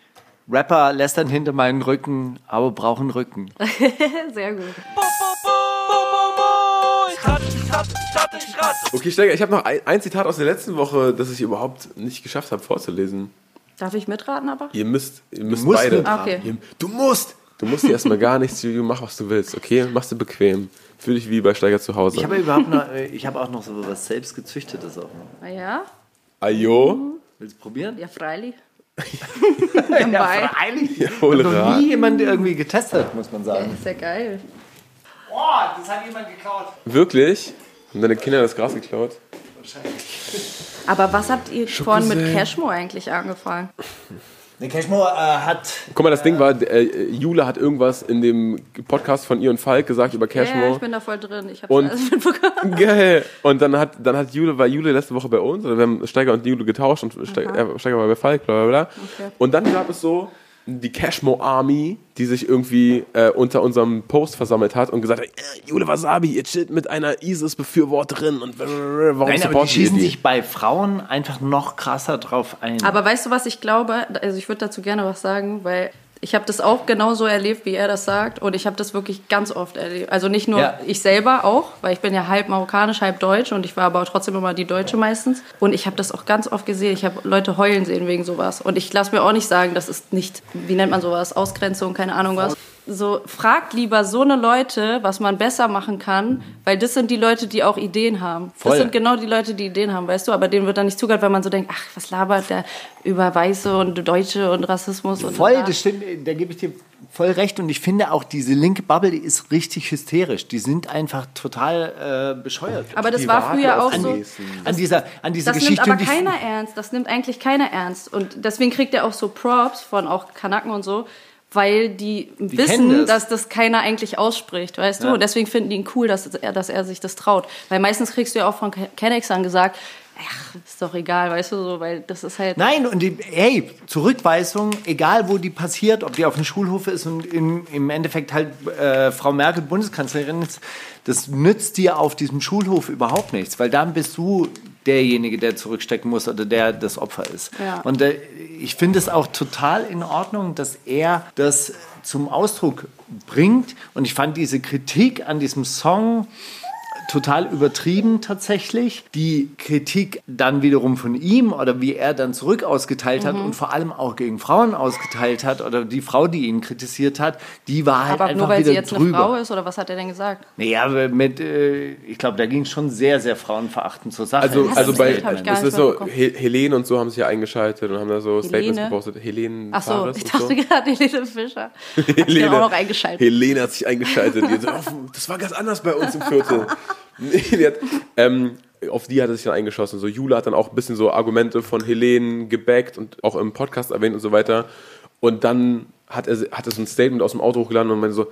Rapper lästern hinter meinen Rücken, aber brauchen Rücken. [laughs] Sehr gut. Okay, Steiger, ich habe noch ein, ein Zitat aus der letzten Woche, das ich überhaupt nicht geschafft habe vorzulesen. Darf ich mitraten aber? Ihr müsst, ihr müsst musst beide. mitraten. Okay. Ihr, du musst! Du musst dir erstmal gar nichts, Juju, mach was du willst, okay? Mach's dir bequem. Fühl dich wie bei Steiger zu Hause. Ich habe überhaupt noch, äh, ich habe auch noch so was selbst gezüchtetes auch. noch. Ah ja? Ajo, Willst du probieren? Ja, freilich. [laughs] Ja, freilich. hole Noch Rat. nie jemand irgendwie getestet, muss man sagen. Ist ja geil. Boah, das hat jemand geklaut. Wirklich? Haben deine Kinder das Gras geklaut? Aber was habt ihr vorhin mit. Cashmo eigentlich angefangen? Der Cashmo äh, hat Guck mal, das Ding war, äh, Jule hat irgendwas in dem Podcast von ihr und Falk gesagt über Ja, Cashmo. ich bin da voll drin. Ich habe Und- alles mitbekommen. [laughs] Geil. Und dann hat, dann hat Jule, war Jule letzte Woche bei uns, oder wir haben Steiger und Jule getauscht und Steiger, äh, Steiger war bei Falk, bla bla bla. Okay. Und dann gab es so die Cashmo Army, die sich irgendwie äh, unter unserem Post versammelt hat und gesagt hat, äh, Jule Wasabi, ihr chillt mit einer ISIS-Befürworterin und warum Nein, aber die schießen die? sich bei Frauen einfach noch krasser drauf ein. Aber weißt du, was ich glaube? Also ich würde dazu gerne was sagen, weil ich habe das auch genauso erlebt, wie er das sagt. Und ich habe das wirklich ganz oft erlebt. Also nicht nur Ja. ich selber auch, weil ich bin ja halb marokkanisch, halb deutsch und ich war aber trotzdem immer die Deutsche meistens. Und ich habe das auch ganz oft gesehen. Ich habe Leute heulen sehen wegen sowas. Und ich lasse mir auch nicht sagen, das ist nicht, wie nennt man sowas, Ausgrenzung, keine Ahnung was. So, fragt lieber so eine Leute, was man besser machen kann, weil das sind die Leute, die auch Ideen haben. Voll. Das sind genau die Leute, die Ideen haben, weißt du, aber denen wird dann nicht zugehört, weil man so denkt, ach, was labert der über Weiße und Deutsche und Rassismus und Voll, bla. das stimmt, da gebe ich dir voll recht. Und ich finde auch, diese linke Bubble, die ist richtig hysterisch. Die sind einfach total äh, bescheuert. Aber das Die war früher auch so. an dieser, an dieser Das Geschichte. nimmt aber keiner ernst. Das nimmt eigentlich keiner ernst. Und deswegen kriegt er auch so Props von auch Kanaken und so, weil die, kennen wissen, das. dass das keiner eigentlich ausspricht, weißt du? Und deswegen finden die ihn cool, dass er, dass er sich das traut. Weil meistens kriegst du ja auch von Kennex gesagt, ach, ist doch egal, weißt du, so, weil das ist halt. Nein, und die, hey, Zurückweisung, egal wo die passiert, ob die auf dem Schulhof ist und im, im Endeffekt halt äh, Frau Merkel Bundeskanzlerin ist, das nützt dir auf diesem Schulhof überhaupt nichts, weil dann bist du derjenige, der zurückstecken muss oder der das Opfer ist. Ja. Und äh, ich finde es auch total in Ordnung, dass er das zum Ausdruck bringt. Und ich fand diese Kritik an diesem Song total übertrieben tatsächlich. Die Kritik dann wiederum von ihm oder wie er dann zurück ausgeteilt Mhm. hat und vor allem auch gegen Frauen ausgeteilt hat oder die Frau, die ihn kritisiert hat, die war halt aber einfach nur weil wieder sie jetzt drüber. eine Frau ist, oder was hat er denn gesagt? Naja, aber mit, äh, ich glaube, da ging es schon sehr, sehr frauenverachtend zur Sache. Also, Das also bei, das nicht ist so. He Helene und so haben sich ja eingeschaltet und haben da so Statements Helene? gepostet. Helene Ach so, Fares ich dachte so. gerade Helene Fischer. [laughs] Hat sich dann auch noch eingeschaltet. Helene hat sich eingeschaltet. Die hat so, [laughs] "Oh, das war ganz anders bei uns im Viertel. [laughs] Nee, hat, ähm, auf die hat er sich dann eingeschossen. So, Jule hat dann auch ein bisschen so Argumente von Helene gebackt und auch im Podcast erwähnt und so weiter. Und dann hat er, hat er so ein Statement aus dem Auto hochgeladen und meinte so,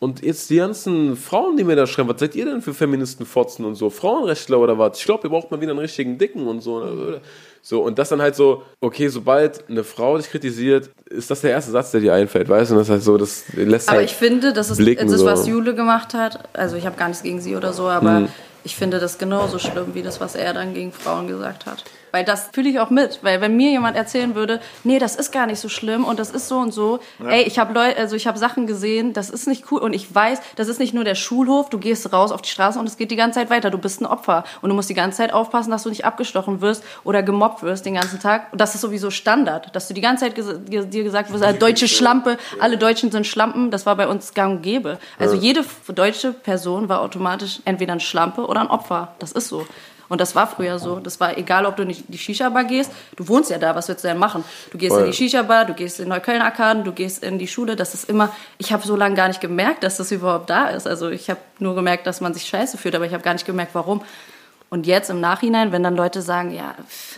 und jetzt die ganzen Frauen, die mir da schreiben, was seid ihr denn für Feministenfotzen und so? Frauenrechtler oder was? Ich glaube, ihr braucht mal wieder einen richtigen Dicken und so. So, und das dann halt so, okay, sobald eine Frau dich kritisiert, ist das der erste Satz, der dir einfällt, weißt du? Und das ist halt so, das lässt Aber halt ich finde, das ist blicken, das, so. was Jule gemacht hat. Also ich habe gar nichts gegen sie oder so, aber ich finde das genauso schlimm wie das, was er dann gegen Frauen gesagt hat. Weil das fühle ich auch mit. Weil wenn mir jemand erzählen würde, nee, das ist gar nicht so schlimm und das ist so und so, ey, ich habe Leute, also ich habe Sachen gesehen, das ist nicht cool und ich weiß, das ist nicht nur der Schulhof, du gehst raus auf die Straße und es geht die ganze Zeit weiter. Du bist ein Opfer und du musst die ganze Zeit aufpassen, dass du nicht abgestochen wirst oder gemobbt wirst den ganzen Tag. Und das ist sowieso Standard, dass du die ganze Zeit ges dir gesagt wirst, äh, deutsche Schlampe, alle Deutschen sind Schlampen. Das war bei uns gang und gäbe. Also jede deutsche Person war automatisch entweder ein Schlampe oder ein Opfer. Das ist so. Und das war früher so. Das war egal, ob du in die Shisha-Bar gehst. Du wohnst ja da, was willst du denn machen? Du gehst Voll. in die Shisha-Bar, du gehst in Neukölln-Arkaden, du gehst in die Schule. Das ist immer, ich habe so lange gar nicht gemerkt, dass das überhaupt da ist. Also ich habe nur gemerkt, dass man sich scheiße fühlt, aber ich habe gar nicht gemerkt, warum. Und jetzt im Nachhinein, wenn dann Leute sagen, ja, pff,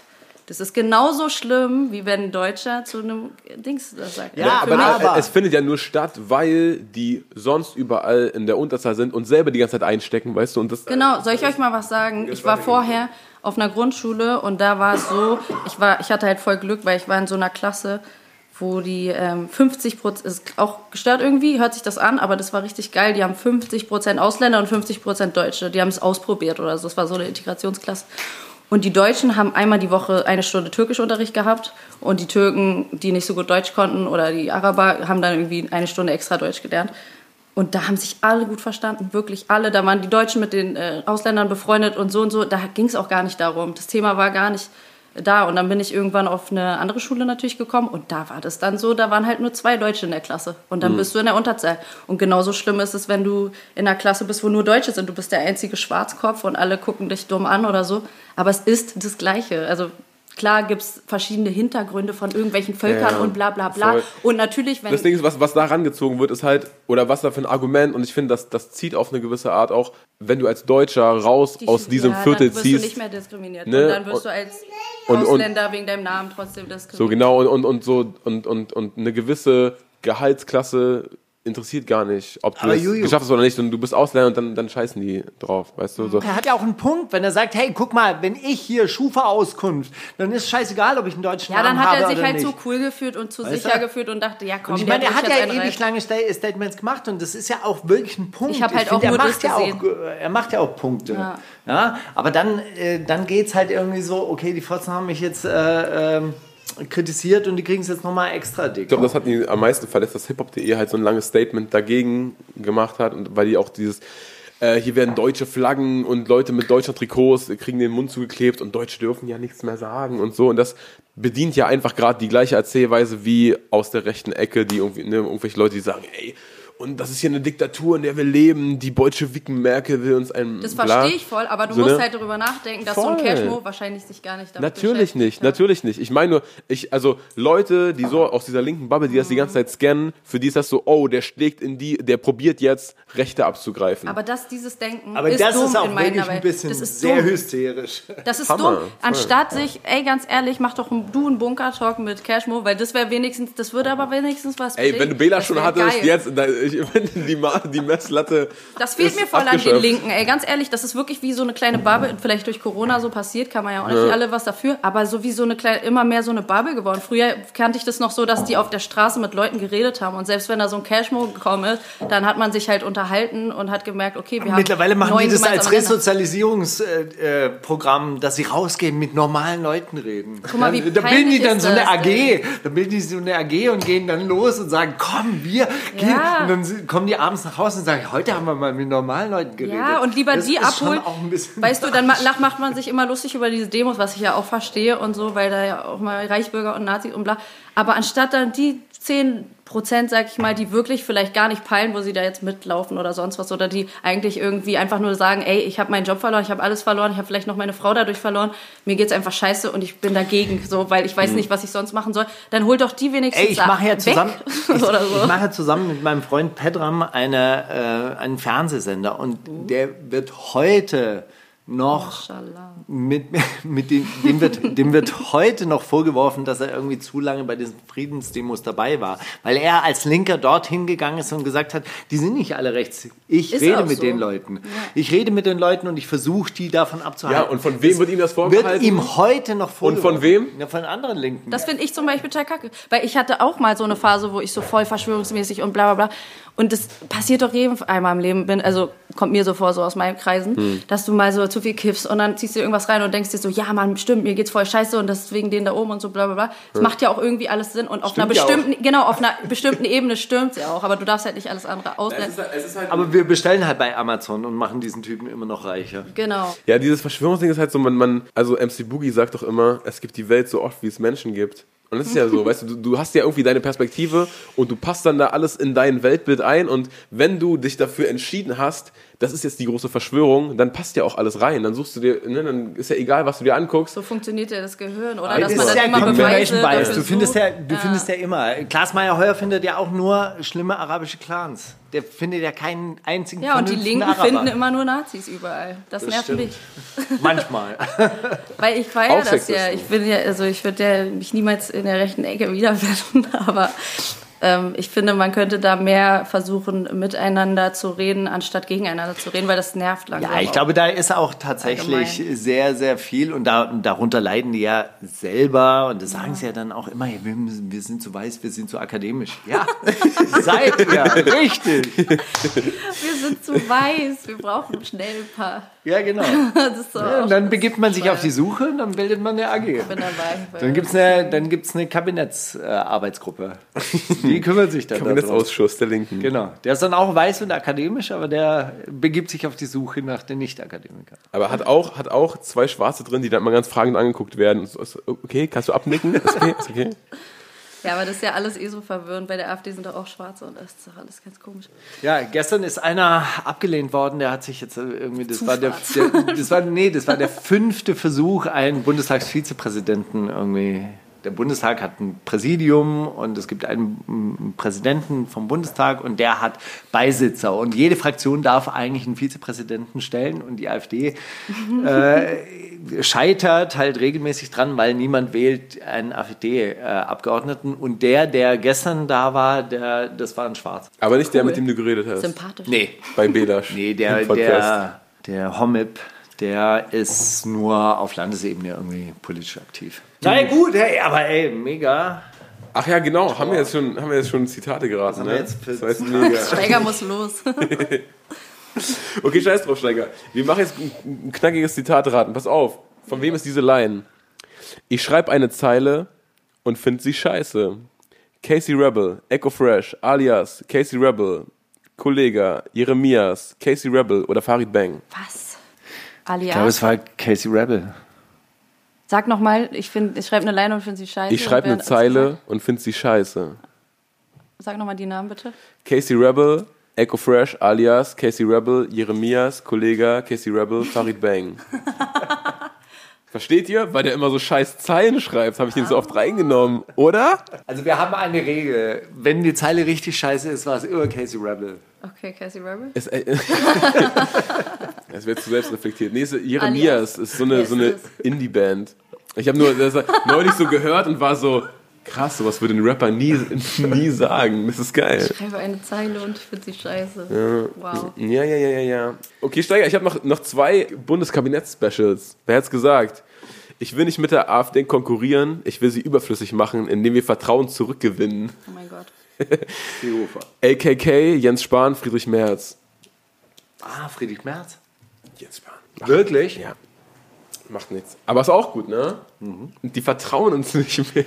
das ist genauso schlimm, wie wenn ein Deutscher zu einem Dings das sagt. Ja, Für aber, aber- es findet ja nur statt, weil die sonst überall in der Unterzahl sind und selber die ganze Zeit einstecken, weißt du? Und das, Genau, soll ich euch mal was sagen? Ich war vorher auf einer Grundschule und da war es so, ich, war, ich hatte halt voll Glück, weil ich war in so einer Klasse, wo die ähm, 50 Prozent, ist auch gestört irgendwie, hört sich das an, aber das war richtig geil. Die haben 50 Prozent Ausländer und 50 Prozent Deutsche. Die haben es ausprobiert oder so. Das war so eine Integrationsklasse. Und die Deutschen haben einmal die Woche eine Stunde Türkischunterricht gehabt und die Türken, die nicht so gut Deutsch konnten oder die Araber, haben dann irgendwie eine Stunde extra Deutsch gelernt. Und da haben sich alle gut verstanden, wirklich alle. Da waren die Deutschen mit den äh, Ausländern befreundet und so und so. Da ging es auch gar nicht darum. Das Thema war gar nicht da. Und dann bin ich irgendwann auf eine andere Schule natürlich gekommen und da war das dann so, da waren halt nur zwei Deutsche in der Klasse. Und dann bist du in der Unterzahl. Und genauso schlimm ist es, wenn du in einer Klasse bist, wo nur Deutsche sind. Du bist der einzige Schwarzkopf und alle gucken dich dumm an oder so. Aber es ist das Gleiche. Also klar gibt es verschiedene Hintergründe von irgendwelchen Völkern Ja, und bla bla bla. voll. Und natürlich, wenn Das Ding ist, was, was da rangezogen wird, ist halt, oder was da für ein Argument, und ich finde, das, das zieht auf eine gewisse Art auch, wenn du als Deutscher raus die- aus diesem ja, Viertel dann wirst ziehst. du nicht mehr diskriminiert. Ne? Und dann wirst Und- du als und- und- Ausländer wegen deinem Namen trotzdem diskriminiert. So genau, und, und, und so, und, und, und eine gewisse Gehaltsklasse interessiert gar nicht, ob du es geschafft hast oder nicht, und du bist Ausländer und dann, dann scheißen die drauf, weißt du? So. Er hat ja auch einen Punkt, wenn er sagt, hey, guck mal, wenn ich hier Schufa-Auskunft, dann ist scheißegal, ob ich einen deutschen ja, Namen dann hat habe er sich halt nicht. zu cool gefühlt und zu Weißt sicher du? gefühlt und dachte, ja komm, Und ich meine, er hat ja ewig lange Sta- Statements gemacht und das ist ja auch wirklich ein Punkt. Ich hab halt finde, auch nur er das macht ja auch, gesehen. er macht ja auch Punkte. Ja. Ja. aber dann, äh, dann geht es halt irgendwie so, okay, die Fotzen haben mich jetzt äh, ähm, kritisiert und die kriegen es jetzt nochmal extra dick. Ich glaube, das hat ihn am meisten verletzt, dass hiphop.de halt so ein langes Statement dagegen gemacht hat und weil die auch dieses äh, hier werden deutsche Flaggen und Leute mit deutscher Trikots kriegen den Mund zugeklebt und Deutsche dürfen ja nichts mehr sagen und so. Und das bedient ja einfach gerade die gleiche Erzählweise wie aus der rechten Ecke, die irgendwie, ne, irgendwelche Leute, die sagen, ey, und das ist hier eine Diktatur, in der wir leben, die bolschewiken Merkel will uns ein Das verstehe ich voll, aber du So, musst ne? halt darüber nachdenken, dass so ein Voll. Cashmo wahrscheinlich sich gar nicht damit Natürlich nicht, ne? natürlich nicht. Ich meine nur, ich, also Leute, die so aus dieser linken Bubble, die das die ganze Zeit scannen, für die ist das so, oh, der schlägt in die, der probiert jetzt Rechte abzugreifen. Aber das, dieses Denken aber ist das dumm ist auch in meiner wirklich ein Welt. bisschen das ist sehr dumm. hysterisch. Das ist Hammer, dumm. voll. Anstatt sich, ey, ganz ehrlich, mach doch ein, du einen Bunker-Talk mit Cashmo, weil das wäre wenigstens, das würde aber wenigstens was Ey, bringen. wenn du Bela Das schon hattest, geil. jetzt, da, ich, wenn die, Ma- die Messlatte. Das fehlt ist mir voll an den Linken, ey, ganz ehrlich, das ist wirklich wie so eine kleine Bubble, vielleicht durch Corona so passiert, kann man ja auch nicht alle was dafür, aber so wie so eine kleine, immer mehr so eine Bubble geworden. Früher kannte ich das noch so, dass die auf der Straße mit Leuten geredet haben und selbst wenn da so ein Cashmo gekommen ist, dann hat man sich halt unterhalten und hat gemerkt, okay, wir haben Mittlerweile machen neun die das als gemeinsame Nenner. Resozialisierungsprogramm, dass sie rausgehen, mit normalen Leuten reden. Guck mal, wie da bilden die dann so eine AG. Da bilden die so eine AG und gehen dann los und sagen, komm, wir gehen. Ja. Und dann si- kommen die abends nach Hause und sagen, heute haben wir mal mit normalen Leuten geredet. Ja, und lieber das die abholen. Weißt du, dann macht man sich immer lustig über diese Demos, was ich ja auch verstehe und so, weil da ja auch mal Reichsbürger und Nazis und bla. Aber anstatt dann die 10 Prozent, sag ich mal, die wirklich vielleicht gar nicht peilen, wo sie da jetzt mitlaufen oder sonst was, oder die eigentlich irgendwie einfach nur sagen, ey, ich habe meinen Job verloren, ich habe alles verloren, ich habe vielleicht noch meine Frau dadurch verloren, mir geht's einfach scheiße und ich bin dagegen, so, weil ich weiß nicht, was ich sonst machen soll. Dann holt doch die wenigstens Mhm. Ey, ich mache ja weg zusammen, [laughs] ich, so. ich mache ja zusammen mit meinem Freund Pedram eine, äh, einen Fernsehsender und der wird heute noch Maschallah. mit, [laughs] mit dem, dem, wird, dem wird heute noch vorgeworfen, dass er irgendwie zu lange bei diesen Friedensdemos dabei war. Weil er als Linker dorthin gegangen ist und gesagt hat, die sind nicht alle rechts. Ich Ist rede mit so. den Leuten. Ich rede mit den Leuten und ich versuche, die davon abzuhalten. Ja, und von wem wird ihm das vorgehalten? Wird ihm heute noch vorgeworfen. von wem? Ja, von anderen Linken. Das finde ich zum Beispiel total kacke. Weil ich hatte auch mal so eine Phase, wo ich so voll verschwörungsmäßig und bla bla bla. Und das passiert doch jedem einmal im Leben, bin, also kommt mir so vor, so aus meinen Kreisen, Hm. dass du mal so zu viel kiffst und dann ziehst du irgendwas rein und denkst dir so, ja Mann, stimmt, mir geht's voll scheiße und das ist wegen denen da oben und so bla bla bla. Das macht ja auch irgendwie alles Sinn und auf Stimmt einer ja bestimmten, genau, auf einer bestimmten Ebene stimmt's ja auch, aber du darfst halt nicht alles andere ausblenden. halt Aber wir bestellen halt bei Amazon und machen diesen Typen immer noch reicher. Genau. Ja, dieses Verschwörungsding ist halt so, man, man, also MC Boogie sagt doch immer, es gibt die Welt so oft, wie es Menschen gibt. Und das ist ja so, [laughs] weißt du, du, du hast ja irgendwie deine Perspektive und du passt dann da alles in dein Weltbild ein und wenn du dich dafür entschieden hast, das ist jetzt die große Verschwörung, dann passt ja auch alles rein. Dann suchst du dir, ne, dann ist ja egal, was du dir anguckst. So funktioniert ja das Gehirn, oder? Das Dass ist man ja dann immer Confirmation Beweise Bias. Du findest ja, du findest ja immer. Klaas Meyer-Heuer findet ja auch nur schlimme arabische Clans. Der findet ja keinen einzigen Ja, und die Linken Araber. finden immer nur Nazis überall. Das, nervt stimmt. mich. [laughs] Manchmal. [laughs] Weil ich feiere Auch das ja. Ich bin ja, also ich würde ja mich niemals in der rechten Ecke wiederfinden, [laughs] aber ich finde, man könnte da mehr versuchen, miteinander zu reden, anstatt gegeneinander zu reden, weil das nervt langsam. Ja, ich glaube, da ist auch tatsächlich Allgemein. sehr, sehr viel und da, darunter leiden die ja selber und das sagen sie ja dann auch immer, ja, wir, wir sind zu weiß, wir sind zu akademisch. Ja, [laughs] seid ihr, [laughs] richtig. wir sind zu weiß, wir brauchen schnell ein paar. Ja, genau. [laughs] Das ist so Ja, dann begibt man sich auf die Suche und dann bildet man eine AG. Ich bin dabei. Dann gibt es eine, dann gibt's eine Kabinettsarbeitsgruppe. [laughs] Die kümmert sich dann darum. Kabinettsausschuss der Linken. Genau. Der ist dann auch weiß und akademisch, aber der begibt sich auf die Suche nach den Nicht-Akademikern. Aber hat auch, hat auch zwei Schwarze drin, die dann mal ganz fragend angeguckt werden. Okay, kannst du abnicken? Ist okay, ist okay. [laughs] Ja, aber das ist ja alles eh so verwirrend. Bei der AfD sind doch auch Schwarze und das ist doch alles ganz komisch. Ja, gestern ist einer abgelehnt worden, der hat sich jetzt äh, irgendwie, das Zu war der, der, das war, nee, das war der fünfte Versuch, einen Bundestagsvizepräsidenten irgendwie. Der Bundestag hat ein Präsidium und es gibt einen Präsidenten vom Bundestag und der hat Beisitzer und jede Fraktion darf eigentlich einen Vizepräsidenten stellen und die AfD äh, [laughs] scheitert halt regelmäßig dran, weil niemand wählt einen AfD-Abgeordneten und der, der gestern da war, der, das war ein Schwarz. Aber nicht der, Cool. mit dem du geredet hast. Sympathisch. Nee, Bei Belasch. Nee, der, der, der Homip, der ist nur auf Landesebene irgendwie politisch aktiv. Na ja, gut, hey, aber ey, mega. Ach ja, genau. Haben wir jetzt schon, haben wir jetzt schon Zitate geraten, ne? das jetzt mega. [laughs] Steiger muss los. [laughs] Okay, scheiß drauf, Steiger. Wir machen jetzt ein, ein knackiges Zitat raten. Pass auf. Von wem ist diese Line? Ich schreibe eine Zeile und finde sie scheiße. Casey Rebel, Echo Fresh, alias Casey Rebel, Kollega, Jeremias, Casey Rebel oder Farid Bang. Was? Ich glaube, Alias? es war Casey Rebel. Sag nochmal, ich, find- ich schreibe eine Line und finde sie scheiße. Ich schreibe eine Zeile und finde sie scheiße. Sag nochmal die Namen bitte. Casey Rebel, Echo Fresh, alias Casey Rebel, Jeremias, Kollega, Casey Rebel, Farid Bang. [laughs] Versteht ihr? Weil der immer so scheiß Zeilen schreibt, habe ich den so oft reingenommen, oder? Also wir haben eine Regel. Wenn die Zeile richtig scheiße ist, war es immer Casey Rebel. Okay, Cassie Rebel. [laughs] [laughs] Es, das wird zu selbst reflektiert. Nee, es ist Jeremias ist so eine, so eine? Indie-Band. Ich habe nur das neulich so gehört und war so, krass, sowas würde ein Rapper nie, nie sagen. Das ist geil. Ich schreibe eine Zeile und ich finde sie scheiße. Wow. Ja, ja, ja, ja, ja. Okay, Steiger, ich habe noch, noch zwei Bundeskabinett-Specials. Wer hat's gesagt? Ich will nicht mit der AfD konkurrieren, ich will sie überflüssig machen, indem wir Vertrauen zurückgewinnen. Oh mein Gott. [laughs] AKK, Jens Spahn, Friedrich Merz. Ah, Friedrich Merz. Jens Spahn. Wirklich? Ja. Macht nichts. Aber ist auch gut, ne? Die vertrauen uns [laughs] nicht mehr.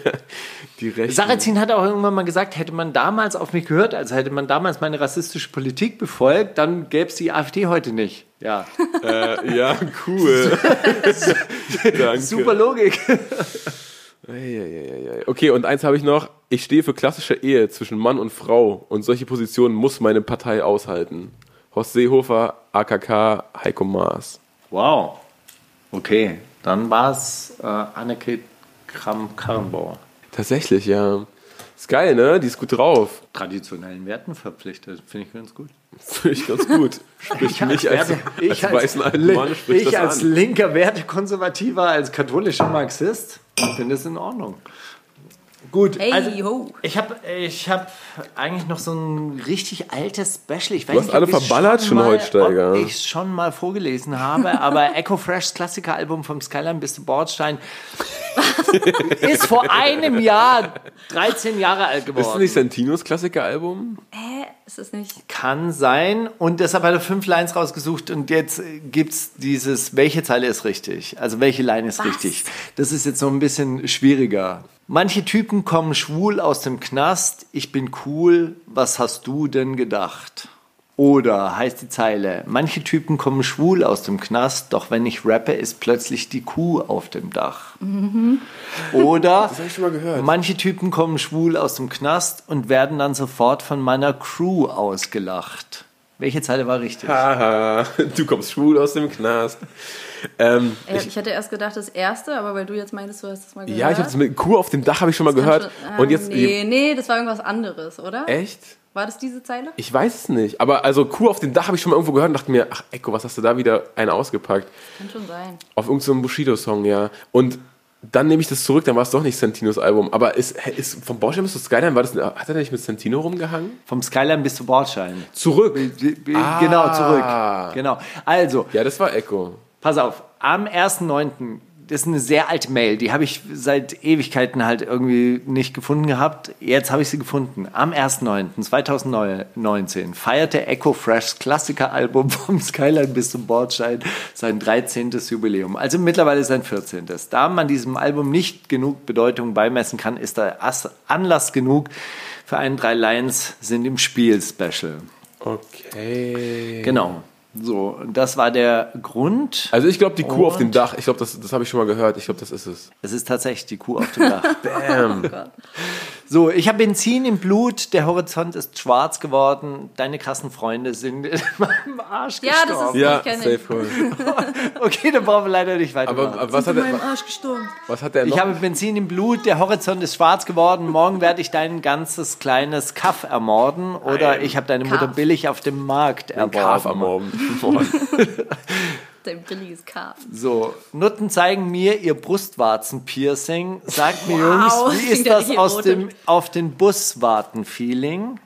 Die Rechten. Sarrazin hat auch irgendwann mal gesagt, hätte man damals auf mich gehört, also hätte man damals meine rassistische Politik befolgt, dann gäbe es die AfD heute nicht. Ja, Äh, ja, cool. [laughs] Super Logik. Okay, und eins habe ich noch. Ich stehe für klassische Ehe zwischen Mann und Frau und solche Positionen muss meine Partei aushalten. Horst Seehofer, AKK, Heiko Maas. Wow. Okay, dann war es äh, Anneke Kramp-Karrenbauer. Tatsächlich, ja. Ist geil, ne? Die ist gut drauf. Traditionellen Werten verpflichtet, finde ich ganz gut. [laughs] Finde ich ganz gut. Spricht mich als, als, weißen alten Mann, spricht ich das als an. linker Wertekonservativer, als katholischer Marxist, finde es in Ordnung. Gut, Hey, also ho. ich habe ich hab eigentlich noch so ein richtig altes Special. Ich weiß Du hast alle ob ich's verballert schon mal, heute, Steiger. Ob ich es schon mal vorgelesen habe, aber [laughs] Echo Freshs Klassikeralbum vom Skyline bis zu Bordstein [laughs] ist vor einem Jahr 13 Jahre alt geworden. Ist das nicht Santinos Klassikeralbum? Hä? Ist es nicht? Kann sein. Und deshalb hat er fünf Lines rausgesucht und jetzt äh, gibt's dieses, welche Zeile ist richtig? Also welche Line ist Was? richtig? Das ist jetzt so ein bisschen schwieriger. Manche Typen kommen schwul aus dem Knast. Ich bin cool. Was hast du denn gedacht? Oder heißt die Zeile, manche Typen kommen schwul aus dem Knast, doch wenn ich rappe, ist plötzlich die Kuh auf dem Dach. Oder mal gehört. Manche Typen kommen schwul aus dem Knast und werden dann sofort von meiner Crew ausgelacht. Welche Zeile war richtig? Haha, [laughs] du kommst schwul aus dem Knast. Ähm, Ey, ich, hätte erst gedacht, das erste, aber weil du jetzt meintest, du hast das mal gehört. ja, ich habe das mit Kuh auf dem Dach habe ich schon mal gehört. schon- und ah, jetzt Nee, nee, das war irgendwas anderes, oder? echt? War das diese Zeile? Ich weiß es nicht. Aber also Kuh auf dem Dach habe ich schon mal irgendwo gehört und dachte mir, ach Echo, was hast du da wieder einen ausgepackt? Kann schon sein. Auf irgendeinem Bushido-Song, ja. Und dann nehme ich das zurück, dann war es doch nicht Santinos Album. Aber ist, ist vom Baustein bis zu Skyline, war das, hat er nicht mit Santino rumgehangen? Vom Skyline bis zu Bordstein. Zurück. Genau, zurück. Genau. Also, Ja, das war Echo. Pass auf. Am 1.9., das ist eine sehr alte Mail, die habe ich seit Ewigkeiten halt irgendwie nicht gefunden gehabt. Jetzt habe ich sie gefunden. Am 1.9.2019 feierte Echo Freshs Klassikeralbum [laughs] vom Skyline bis zum Bordstein sein 13. Jubiläum. Also mittlerweile sein 14. Da man diesem Album nicht genug Bedeutung beimessen kann, ist da As- Anlass genug für einen Drei Lions sind im Spiel Special. Okay. Genau. So, das war der Grund. Also ich glaube, die Kuh auf dem Und- Dach, ich glaube, das, das habe ich schon mal gehört. Ich glaube, das ist es. Es ist tatsächlich die Kuh auf dem Dach. [laughs] Bam. So, ich habe Benzin im Blut, der Horizont ist schwarz geworden, deine krassen Freunde sind [laughs] in meinem Arsch Ja, das gestorben. ist- Ja, safe voll. [laughs] Okay, dann brauchen wir leider nicht weiter. Aber, aber was, hat er, Arsch gestorben. was hat er noch? ich habe Benzin im Blut, der Horizont ist schwarz geworden, morgen werde ich dein ganzes kleines Kaff ermorden oder ich habe deine Mutter Kaff. billig auf dem Markt Graf am erworben. [laughs] Dein billiges Kaf. So, Nutten zeigen mir ihr Brustwarzen-Piercing. Sagt mir, Wow, Jungs, wie [laughs] ist das aus dem auf den Buswarten-Feeling?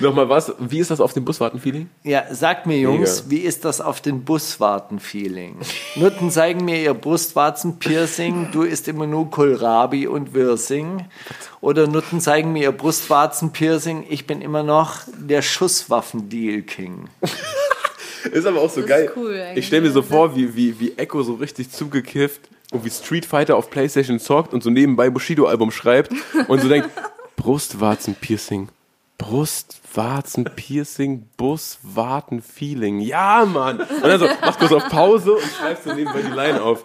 Nochmal was? Wie ist das auf dem Buswarten-Feeling? Ja, sagt mir, Jungs, Mega. wie ist das auf den Buswarten-Feeling? Nutten zeigen mir ihr Brustwarzen-Piercing. Du isst immer nur Kohlrabi und Wirsing. Oder Nutten zeigen mir ihr Brustwarzen-Piercing. Ich bin immer noch der Schusswaffen-Deal-King. Ist aber auch so Das geil. cool ich stelle mir so vor, wie, wie, wie Echo so richtig zugekifft und wie Street Fighter auf Playstation zockt und so nebenbei Bushido-Album schreibt und so denkt, [laughs] Brustwarzen-Piercing. Brustwarzen-Piercing, Buswarten-Feeling. Ja, Mann. Und dann so, mach kurz auf Pause und schreibst so nebenbei die Line auf.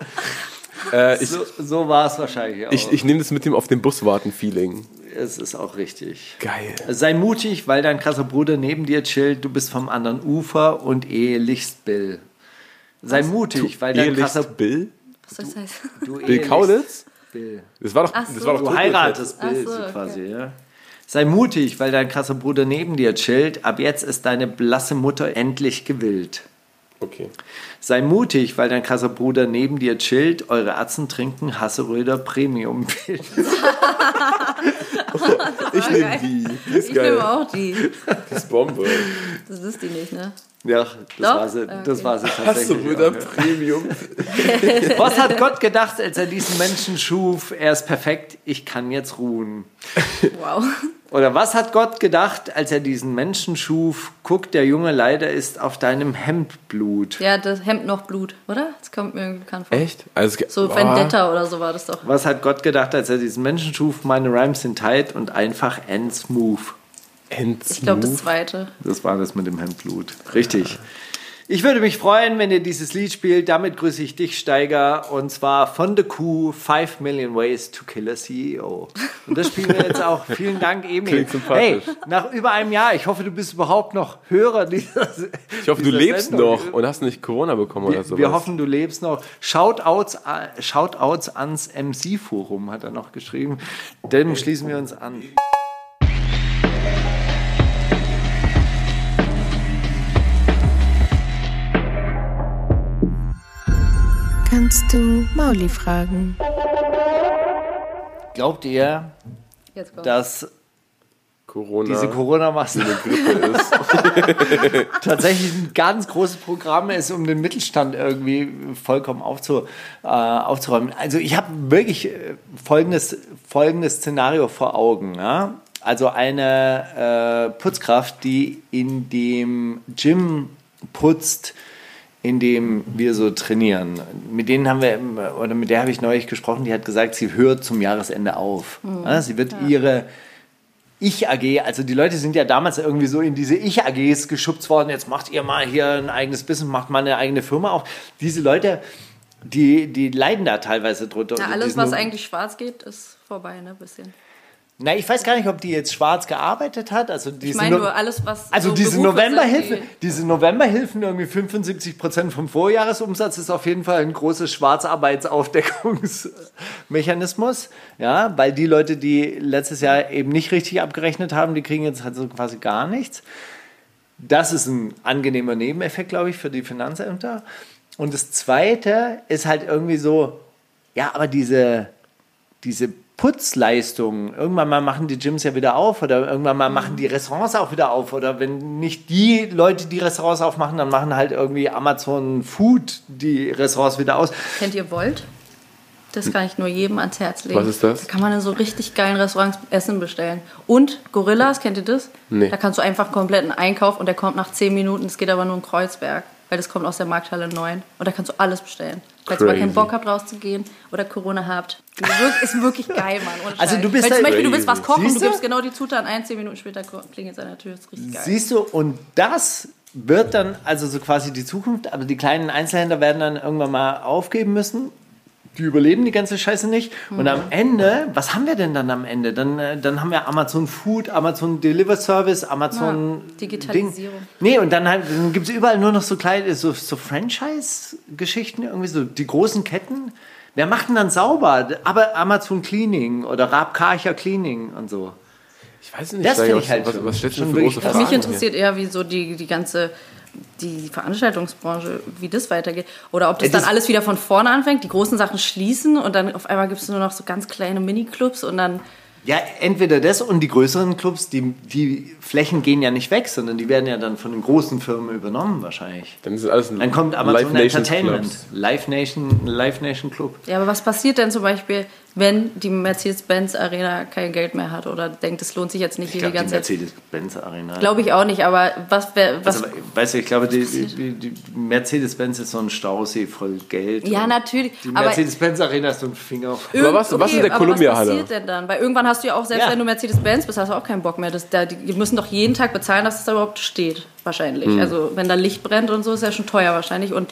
Äh, ich So, so war es wahrscheinlich auch. ich, ich nehme das mit dem auf dem Buswarten-Feeling. es ist auch richtig. Geil. Sei mutig, weil dein krasser Bruder neben dir chillt. Du bist vom anderen Ufer und ehelichst Bill. Sei mutig, weil dein Ehelichst krasser Bill? Was soll das heißen? du Bill ehelichst Kaulitz? Bill. Das war doch, Ach das so. war doch Du heiratest Bill so, so okay. quasi, ja. Sei mutig, weil dein krasser Bruder neben dir chillt. Ab jetzt ist deine blasse Mutter endlich gewillt. Okay. Sei mutig, weil dein krasser Bruder neben dir chillt. Eure Atzen trinken Hasseröder Premium. Ich nehme die. Die ist Ich geil. nehme auch die. Die ist Bombe. Das ist die nicht, ne? Ja, das Doch? war sie, das Okay. war sie Hast du tatsächlich. wieder. Premium? [laughs] Was hat Gott gedacht, als er diesen Menschen schuf? Er ist perfekt, ich kann jetzt ruhen. Wow. Oder was hat Gott gedacht, als er diesen Menschen schuf? Guck, der Junge leider ist auf deinem Hemd Blut. Ja, das Hemd noch Blut, oder? Das kommt mir irgendwie bekannt vor. Echt? Also, So Boah. Vendetta oder so war das doch. Was hat Gott gedacht, als er diesen Menschen schuf? Meine Rhymes sind tight und einfach and smooth. Ich glaube, das zweite. Das war das mit dem Hemdblut. Richtig. Ich würde mich freuen, wenn ihr dieses Lied spielt. Damit grüße ich dich, Steiger. Und zwar von The Coup, 5 Million Ways to Kill a CEO. Und das spielen wir jetzt auch. [laughs] Vielen Dank, Emil. Klingt sympathisch. Hey, nach über einem Jahr, ich hoffe, du bist überhaupt noch Hörer dieser Ich hoffe, du dieser lebst Sendung. noch und hast nicht Corona bekommen oder Wir, sowas. wir hoffen, du lebst noch. Shoutouts, Shoutouts ans MC-Forum hat er noch geschrieben. Dem schließen wir uns an. Kannst du Mauli fragen? Glaubt ihr, dass Corona. diese Corona-Maßnahmen [laughs] tatsächlich ein ganz großes Programm ist, um den Mittelstand irgendwie vollkommen aufzu, äh, aufzuräumen. Also ich habe wirklich äh, folgendes, folgendes Szenario vor Augen. Ja? Also eine äh, Putzkraft, die in dem Gym putzt, in dem wir so trainieren. Mit denen haben wir, oder mit der habe ich neulich gesprochen, die hat gesagt, sie hört zum Jahresende auf. Ja, sie wird ihre ich-AG, also die Leute sind ja damals irgendwie so in diese Ich-AGs geschubst worden, jetzt macht ihr mal hier ein eigenes Business, macht mal eine eigene Firma auf. Diese Leute, die, die leiden da teilweise drunter. Ja, alles, was eigentlich schwarz geht, ist vorbei, ne? Bisschen. Na, ich weiß gar nicht, ob die jetzt schwarz gearbeitet hat. Also diese Ich meine No- nur alles, was. also so diese Novemberhilfe, die- diese Novemberhilfen, irgendwie 75 Prozent vom Vorjahresumsatz ist auf jeden Fall ein großes Schwarzarbeitsaufdeckungsmechanismus. Ja, weil die Leute, die letztes Jahr eben nicht richtig abgerechnet haben, die kriegen jetzt halt so quasi gar nichts. Das ist ein angenehmer Nebeneffekt, glaube ich, für die Finanzämter. Und das Zweite ist halt irgendwie so, ja, aber diese, diese Putzleistungen, irgendwann mal machen die Gyms ja wieder auf oder irgendwann mal machen die Restaurants auch wieder auf oder wenn nicht die Leute die Restaurants aufmachen, dann machen halt irgendwie Amazon Food die Restaurants wieder aus. Kennt ihr Volt? Das kann ich nur jedem ans Herz legen. Was ist das? Da kann man in so richtig geilen Restaurants Essen bestellen. Und Gorillas, kennt ihr das? Nee. Da kannst du einfach kompletten Einkauf und der kommt nach 10 Minuten. Es geht aber nur in Kreuzberg, weil das kommt aus der Markthalle 9. Und da kannst du alles bestellen. Falls ihr mal keinen. Bock habt, rauszugehen oder Corona habt. Ist wirklich geil, Mann. Also du bist Weil zum da- Beispiel, du willst was kochen, Siehst du gibst genau die Zutaten ein, 10 Minuten später klingelt es an der Tür. Ist richtig geil. Siehst du, und das wird dann also so quasi die Zukunft, aber die kleinen Einzelhändler werden dann irgendwann mal aufgeben müssen. Die überleben die ganze Scheiße nicht. Und am Ende, was haben wir denn dann am Ende? Dann, äh, dann haben wir Amazon Food, Amazon Deliver Service, Amazon Ja, Digitalisierung. Ding. Nee, und dann, halt, dann gibt es überall nur noch so kleine, so, so Franchise-Geschichten, irgendwie so die großen Ketten. Wer macht denn dann sauber? Aber Amazon Cleaning oder Raab Karcher Cleaning und so. Ich weiß nicht, Das ich halt was, was stellst du für wirklich große krass. Fragen? Mich interessiert eher, wie so die, die ganze die Veranstaltungsbranche, wie das weitergeht. Oder ob das, das- dann alles wieder von vorne anfängt, die großen Sachen schließen und dann auf einmal gibt es nur noch so ganz kleine Miniclubs und dann. Ja, entweder das und die größeren Clubs, die, die Flächen gehen ja nicht weg, sondern die werden ja dann von den großen Firmen übernommen wahrscheinlich. Dann sind alles Dann kommt Amazon Live Nations Entertainment, Clubs. Live Nation, Live Nation Club. Ja, aber was passiert denn zum Beispiel, wenn die Mercedes-Benz Arena kein Geld mehr hat oder denkt, es lohnt sich jetzt nicht Ich hier glaube, die die ganze Zeit? Mercedes-Benz Arena. Glaube ich auch nicht, aber was wäre. Was, also, weißt du, ich glaube, die, die, die Mercedes-Benz ist so ein Stausee voll Geld. ja, natürlich. Die aber Mercedes-Benz Arena ist so ein Finger. Aber was- was ist in der aber Columbia-Halle? Was passiert denn dann? Weil irgendwann hast du ja auch, selbst Ja. wenn du Mercedes-Benz bist, hast du auch keinen Bock mehr. Das, da, die, die müssen doch jeden Tag bezahlen, dass es da überhaupt steht. Wahrscheinlich. Hm. Also, wenn da Licht brennt und so, ist ja schon teuer wahrscheinlich. Und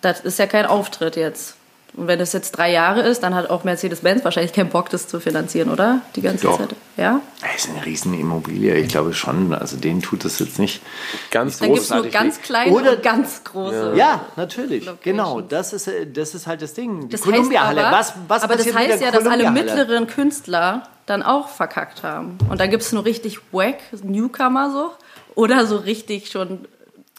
das ist ja kein Auftritt jetzt. Und wenn das jetzt drei Jahre ist, dann hat auch Mercedes-Benz wahrscheinlich keinen Bock, das zu finanzieren, oder? Die ganze Doch. Zeit. Ja? Das ist eine riesen Immobilie, ich glaube schon. Also denen tut das jetzt nicht. Ganz Dann gibt es nur ganz kleine Oder- und ganz große. Ja, natürlich. Locations. Genau, das ist, äh, das ist halt das Ding. Die Das Columbia-Halle. heißt aber, Was, was aber das heißt ja, dass alle mittleren Künstler dann auch verkackt haben. Und da gibt es nur richtig wack Newcomer so oder so richtig schon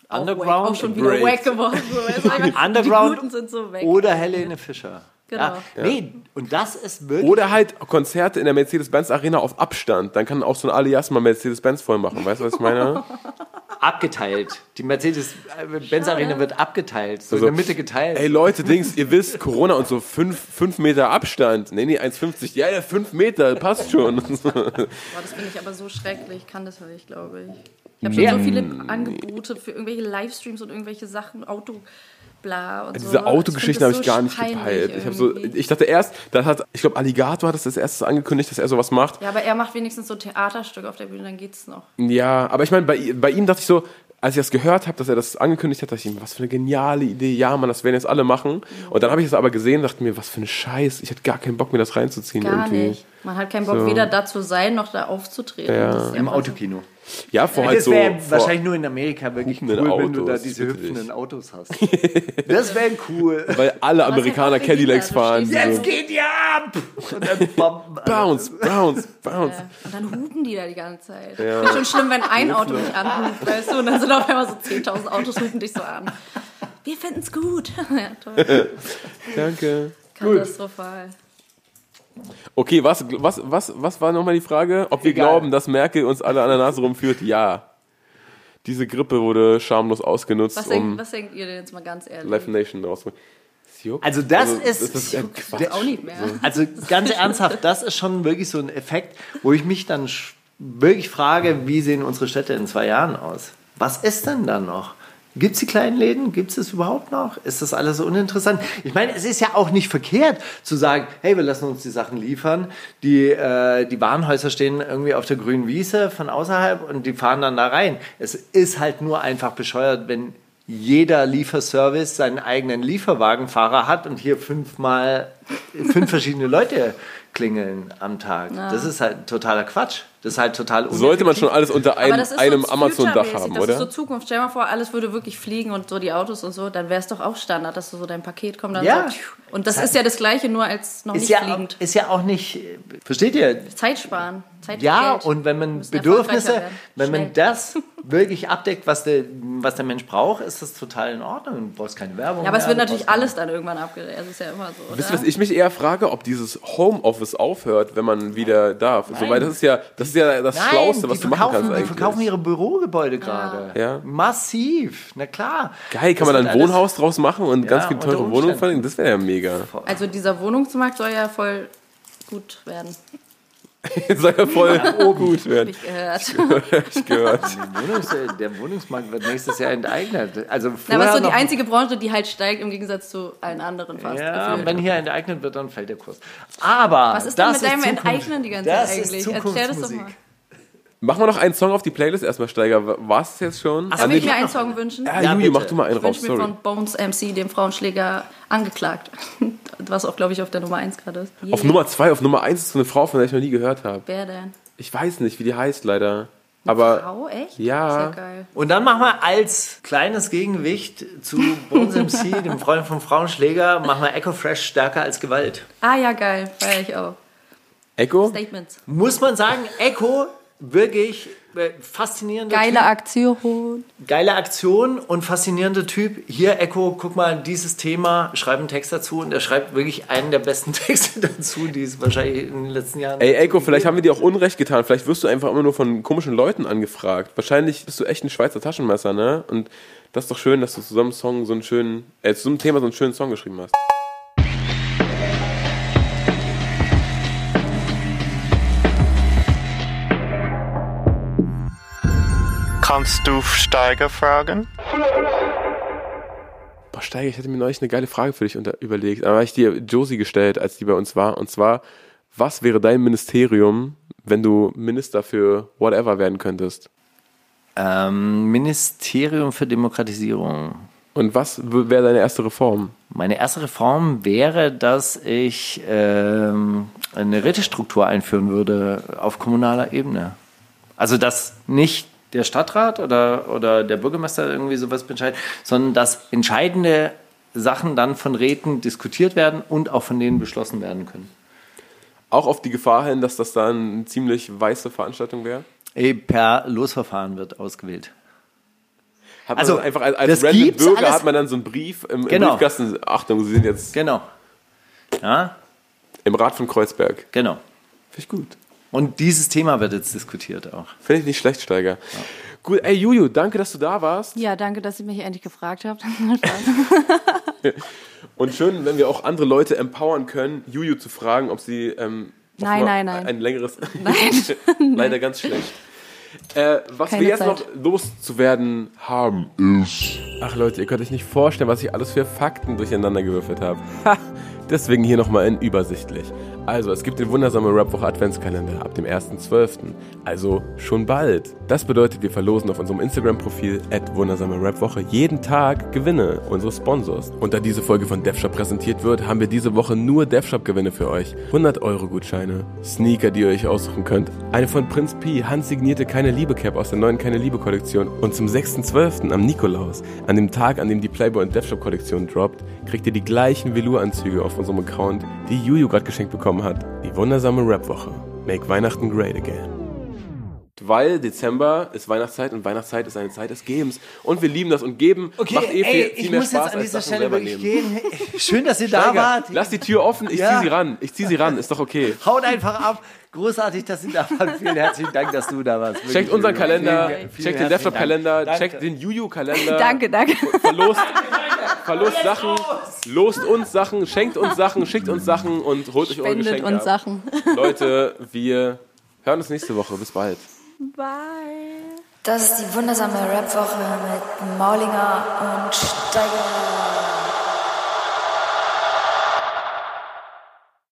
auch Underground wack, auch schon wieder wack geworden. So, [laughs] Underground Guten sind so weg. Oder Helene Fischer. Genau. Ja, nee, und das ist wirklich. Oder halt Konzerte in der Mercedes-Benz Arena auf Abstand. Dann kann auch so ein Alias mal Mercedes-Benz voll machen. Weißt du, was ich meine? [laughs] abgeteilt. Die Mercedes-Benz Arena wird abgeteilt, so Also, in der Mitte geteilt. Ey Leute, Dings, ihr wisst, Corona und so 5 Meter Abstand. Nee, nee, 1,50. Ja, ja, 5 Meter, passt schon. Boah, das finde ich aber so schrecklich. Ich kann das nicht, glaube ich. Ich habe schon so viele Angebote für irgendwelche Livestreams und irgendwelche Sachen, Auto, bla und so. Diese Autogeschichten habe ich gar nicht gepeilt. Ich, so, ich dachte erst, das hat, ich glaube, Alligator hat das als erstes angekündigt, dass er sowas macht. Ja, aber er macht wenigstens so Theaterstücke auf der Bühne, dann geht's noch. Ja, aber ich meine, bei, bei ihm dachte ich so, als ich das gehört habe, dass er das angekündigt hat, dachte ich mir, was für eine geniale Idee. Ja, Mann, das werden jetzt alle machen. Und dann habe ich es aber gesehen und dachte mir, was für eine Scheiß. Ich hätte gar keinen Bock, mir das reinzuziehen Gar irgendwie. nicht. Man hat keinen Bock, So. weder da zu sein, noch da aufzutreten. Ja. Das ist Im so- Autokino. Ja, vor halt das so. wäre vor- wahrscheinlich nur in Amerika wirklich cool, hupenden wenn du da Autos, diese hüpfenden dich. Autos hast. [laughs] Das wäre cool. Weil alle es Amerikaner Cadillacs fahren. du So. Jetzt geht ihr ab! Und dann bam, [laughs] Bounce, bounce, [laughs] bounce. Ja. Und dann hupen die da die ganze Zeit. Ja. Ist schon schlimm, wenn ein Auto nicht anhupt, weißt du? Und dann sind auf einmal so 10.000 Autos hupen dich so an. Wir finden's gut. ja, toll. Danke. Katastrophal. Okay, was, was, was, was war nochmal die Frage? Ob wir Egal. glauben, dass Merkel uns alle an der Nase rumführt? Ja. Diese Grippe wurde schamlos ausgenutzt, Was, um denkt, was denkt ihr denn jetzt mal ganz ehrlich? Live Nation rauszuholen. Es juckt. Also das ist- das ist Quatsch. Auch nicht mehr. Also ganz ernsthaft, das ist schon wirklich so ein Effekt, wo ich mich dann wirklich frage, wie sehen unsere Städte in zwei Jahren aus? Was ist denn dann noch? Gibt es die kleinen Läden? Gibt es das überhaupt noch? Ist das alles so uninteressant? Ich meine, es ist ja auch nicht verkehrt zu sagen, hey, wir lassen uns die Sachen liefern. Die, äh, die Warenhäuser stehen irgendwie auf der grünen Wiese von außerhalb und die fahren dann da rein. Es ist halt nur einfach bescheuert, wenn jeder Lieferservice seinen eigenen Lieferwagenfahrer hat und hier fünfmal fünf verschiedene Leute klingeln am Tag. Das ist halt totaler Quatsch. Das ist halt total Sollte man schon alles unter Aber einem, das so Amazon-Dach haben, das oder? ist so Zukunft. Stell dir mal vor, alles würde wirklich fliegen und so die Autos und so, dann wäre es doch auch Standard, dass du so dein Paket kommt dann Ja. so. Und das ist ja das Gleiche, nur als noch ist nicht ja, fliegend. ist ja auch nicht, versteht ihr? Zeit sparen. Zeit Ja, Geld. und wenn man Bedürfnisse, wenn man das wirklich abdeckt, was der, was der Mensch braucht, ist das total in Ordnung. Du brauchst keine Werbung. Ja, aber es wird natürlich alles dann irgendwann abgedreht. Das ist ja immer so. Wisst ihr, Oder? was ich mich eher frage, ob dieses Homeoffice aufhört, wenn man wieder darf? So, weil das ist ja, das ist ja das Nein, Schlauste, was die du machen verkaufen, kannst die eigentlich. verkaufen ihre Bürogebäude gerade. Ja. Massiv, na klar. Geil, kann Das man dann wird ein Wohnhaus draus machen und ganz viele teure Wohnungen verlegen? Das wäre ja mega. Also dieser Wohnungsmarkt soll ja voll gut werden, Jetzt [laughs] soll ja voll gut hab werden. ich gehört. Ich [laughs] gehört. Der, Wohnungs der Wohnungsmarkt wird nächstes Jahr enteignet. Also Na, aber ist so die einzige Branche, die halt steigt im Gegensatz zu allen anderen fast. Ja, gefühlt. wenn hier enteignet wird, dann fällt der Kurs. Aber Was ist denn das mit deinem Zukunft- Enteignen die ganze das Zeit eigentlich? Erklär das doch mal. Machen wir noch einen Song auf die Playlist erstmal, Steiger. War es jetzt schon? Darf Ah, nee, ich mir einen Song wünschen? ja, Ja, Juju, mach du mal einen Ich raus, wünsche mir sorry. von Bones MC, dem Frauenschläger, angeklagt. Was auch, glaube ich, auf der Nummer 1 gerade ist. Auf Nummer zwei, auf Nummer eins ist so eine Frau, von der ich noch nie gehört habe. Wer denn? Ich weiß nicht, wie die heißt leider. Aber Frau, echt? Ja. Sehr geil. Und dann machen wir als kleines Gegengewicht zu Bones MC, [laughs] dem Freund vom Frauenschläger, machen wir Echo Fresh stärker als Gewalt. Ah ja, geil. Feier ich auch. Echo? Statements. Muss man sagen, Echo wirklich äh, faszinierender Geile Typ. Aktion. Geile Aktion und faszinierender Typ. Hier, Echo, guck mal, dieses Thema, schreib einen Text dazu und er schreibt wirklich einen der besten [laughs] Texte dazu, die es wahrscheinlich in den letzten Jahren. Ey, Echo, vielleicht haben wir dir auch Unrecht getan. Vielleicht wirst du einfach immer nur von komischen Leuten angefragt. Wahrscheinlich bist du echt ein Schweizer Taschenmesser, ne? Und das ist doch schön, dass du zu so einem Song so einen schönen, äh, zu so einem Thema so einen schönen Song geschrieben hast. Kannst du Steiger fragen? Boah, Steiger, ich hatte mir neulich eine geile Frage für dich unter überlegt. Aber habe ich dir Josie gestellt, als die bei uns war. Und zwar, was wäre dein Ministerium, wenn du Minister für whatever werden könntest? Ähm, Ministerium für Demokratisierung. Und was wäre deine erste Reform? Meine erste Reform wäre, dass ich ähm, eine Rätestruktur einführen würde auf kommunaler Ebene. Also dass nicht der Stadtrat oder, oder der Bürgermeister irgendwie sowas entscheidet, sondern dass entscheidende Sachen dann von Räten diskutiert werden und auch von denen beschlossen werden können. Auch auf die Gefahr hin, dass das dann eine ziemlich weiße Veranstaltung wäre? Per Losverfahren wird ausgewählt. Hat man Also, einfach als, als random Bürger hat man dann so einen Brief im, Genau. im Briefkasten. Achtung, Sie sind jetzt Genau. Ja, im Rat von Kreuzberg. genau. Finde ich gut. Und dieses Thema wird jetzt diskutiert auch. Finde ich nicht schlecht, Steiger. Gut, ey Juju, danke, dass du da warst. Ja, danke, dass ihr mich endlich gefragt habt. [laughs] [laughs] Und schön, wenn wir auch andere Leute empowern können, Juju zu fragen, ob sie ähm, Nein, nein, nein. ein längeres. [laughs] Leider ganz schlecht. Äh, was Keine wir jetzt Zeit. noch loszuwerden haben, ist. Ach Leute, ihr könnt euch nicht vorstellen, was ich alles für Fakten durcheinander gewürfelt habe. Ha! Deswegen hier nochmal in übersichtlich. Also, es gibt den wundersamen Rapwoche Adventskalender ab dem 1.12. Also schon bald. Das bedeutet, wir verlosen auf unserem Instagram-Profil wundersame Rapwoche jeden Tag Gewinne unseres Sponsors. Und da diese Folge von DevShop präsentiert wird, haben wir diese Woche nur DevShop-Gewinne für euch. 100 Euro Gutscheine, Sneaker, die ihr euch aussuchen könnt, eine von Prinz P, handsignierte Keine Liebe Cap aus der neuen Keine Liebe Kollektion und zum 6.12. am Nikolaus, an dem Tag, an dem die Playboy und DevShop Kollektion droppt, kriegt ihr die gleichen Velour-Anzüge auf unserem Account, die Juju gerade geschenkt bekommen hat. Die wundersame Rap-Woche. Make Weihnachten great again. Weil Dezember ist Weihnachtszeit und Weihnachtszeit ist eine Zeit des Gebens. Und wir lieben das und geben macht eh viel, viel mehr Spaß als Sachen selber nehmen. gehen. Schön, dass ihr da Steiger, wart. Lass die Tür offen, ich Ja. zieh sie ran. Ich zieh sie ran, ist doch okay. Haut einfach ab. Großartig, dass ihr da wart. [laughs] Vielen herzlichen Dank, dass du da warst. Wirklich. Checkt unseren Kalender, Vielen, vielen checkt den Dank. checkt den Juju-Kalender. [laughs] danke, danke. Verlost, [laughs] verlost Sachen, lost uns Sachen, schenkt uns Sachen, schickt uns Sachen und holt euch eure Geschenke uns ab. Sachen. Leute, wir hören uns nächste Woche. Bis bald. Bye. Das ist die wundersame Rap-Woche mit Maulinger und Steiger.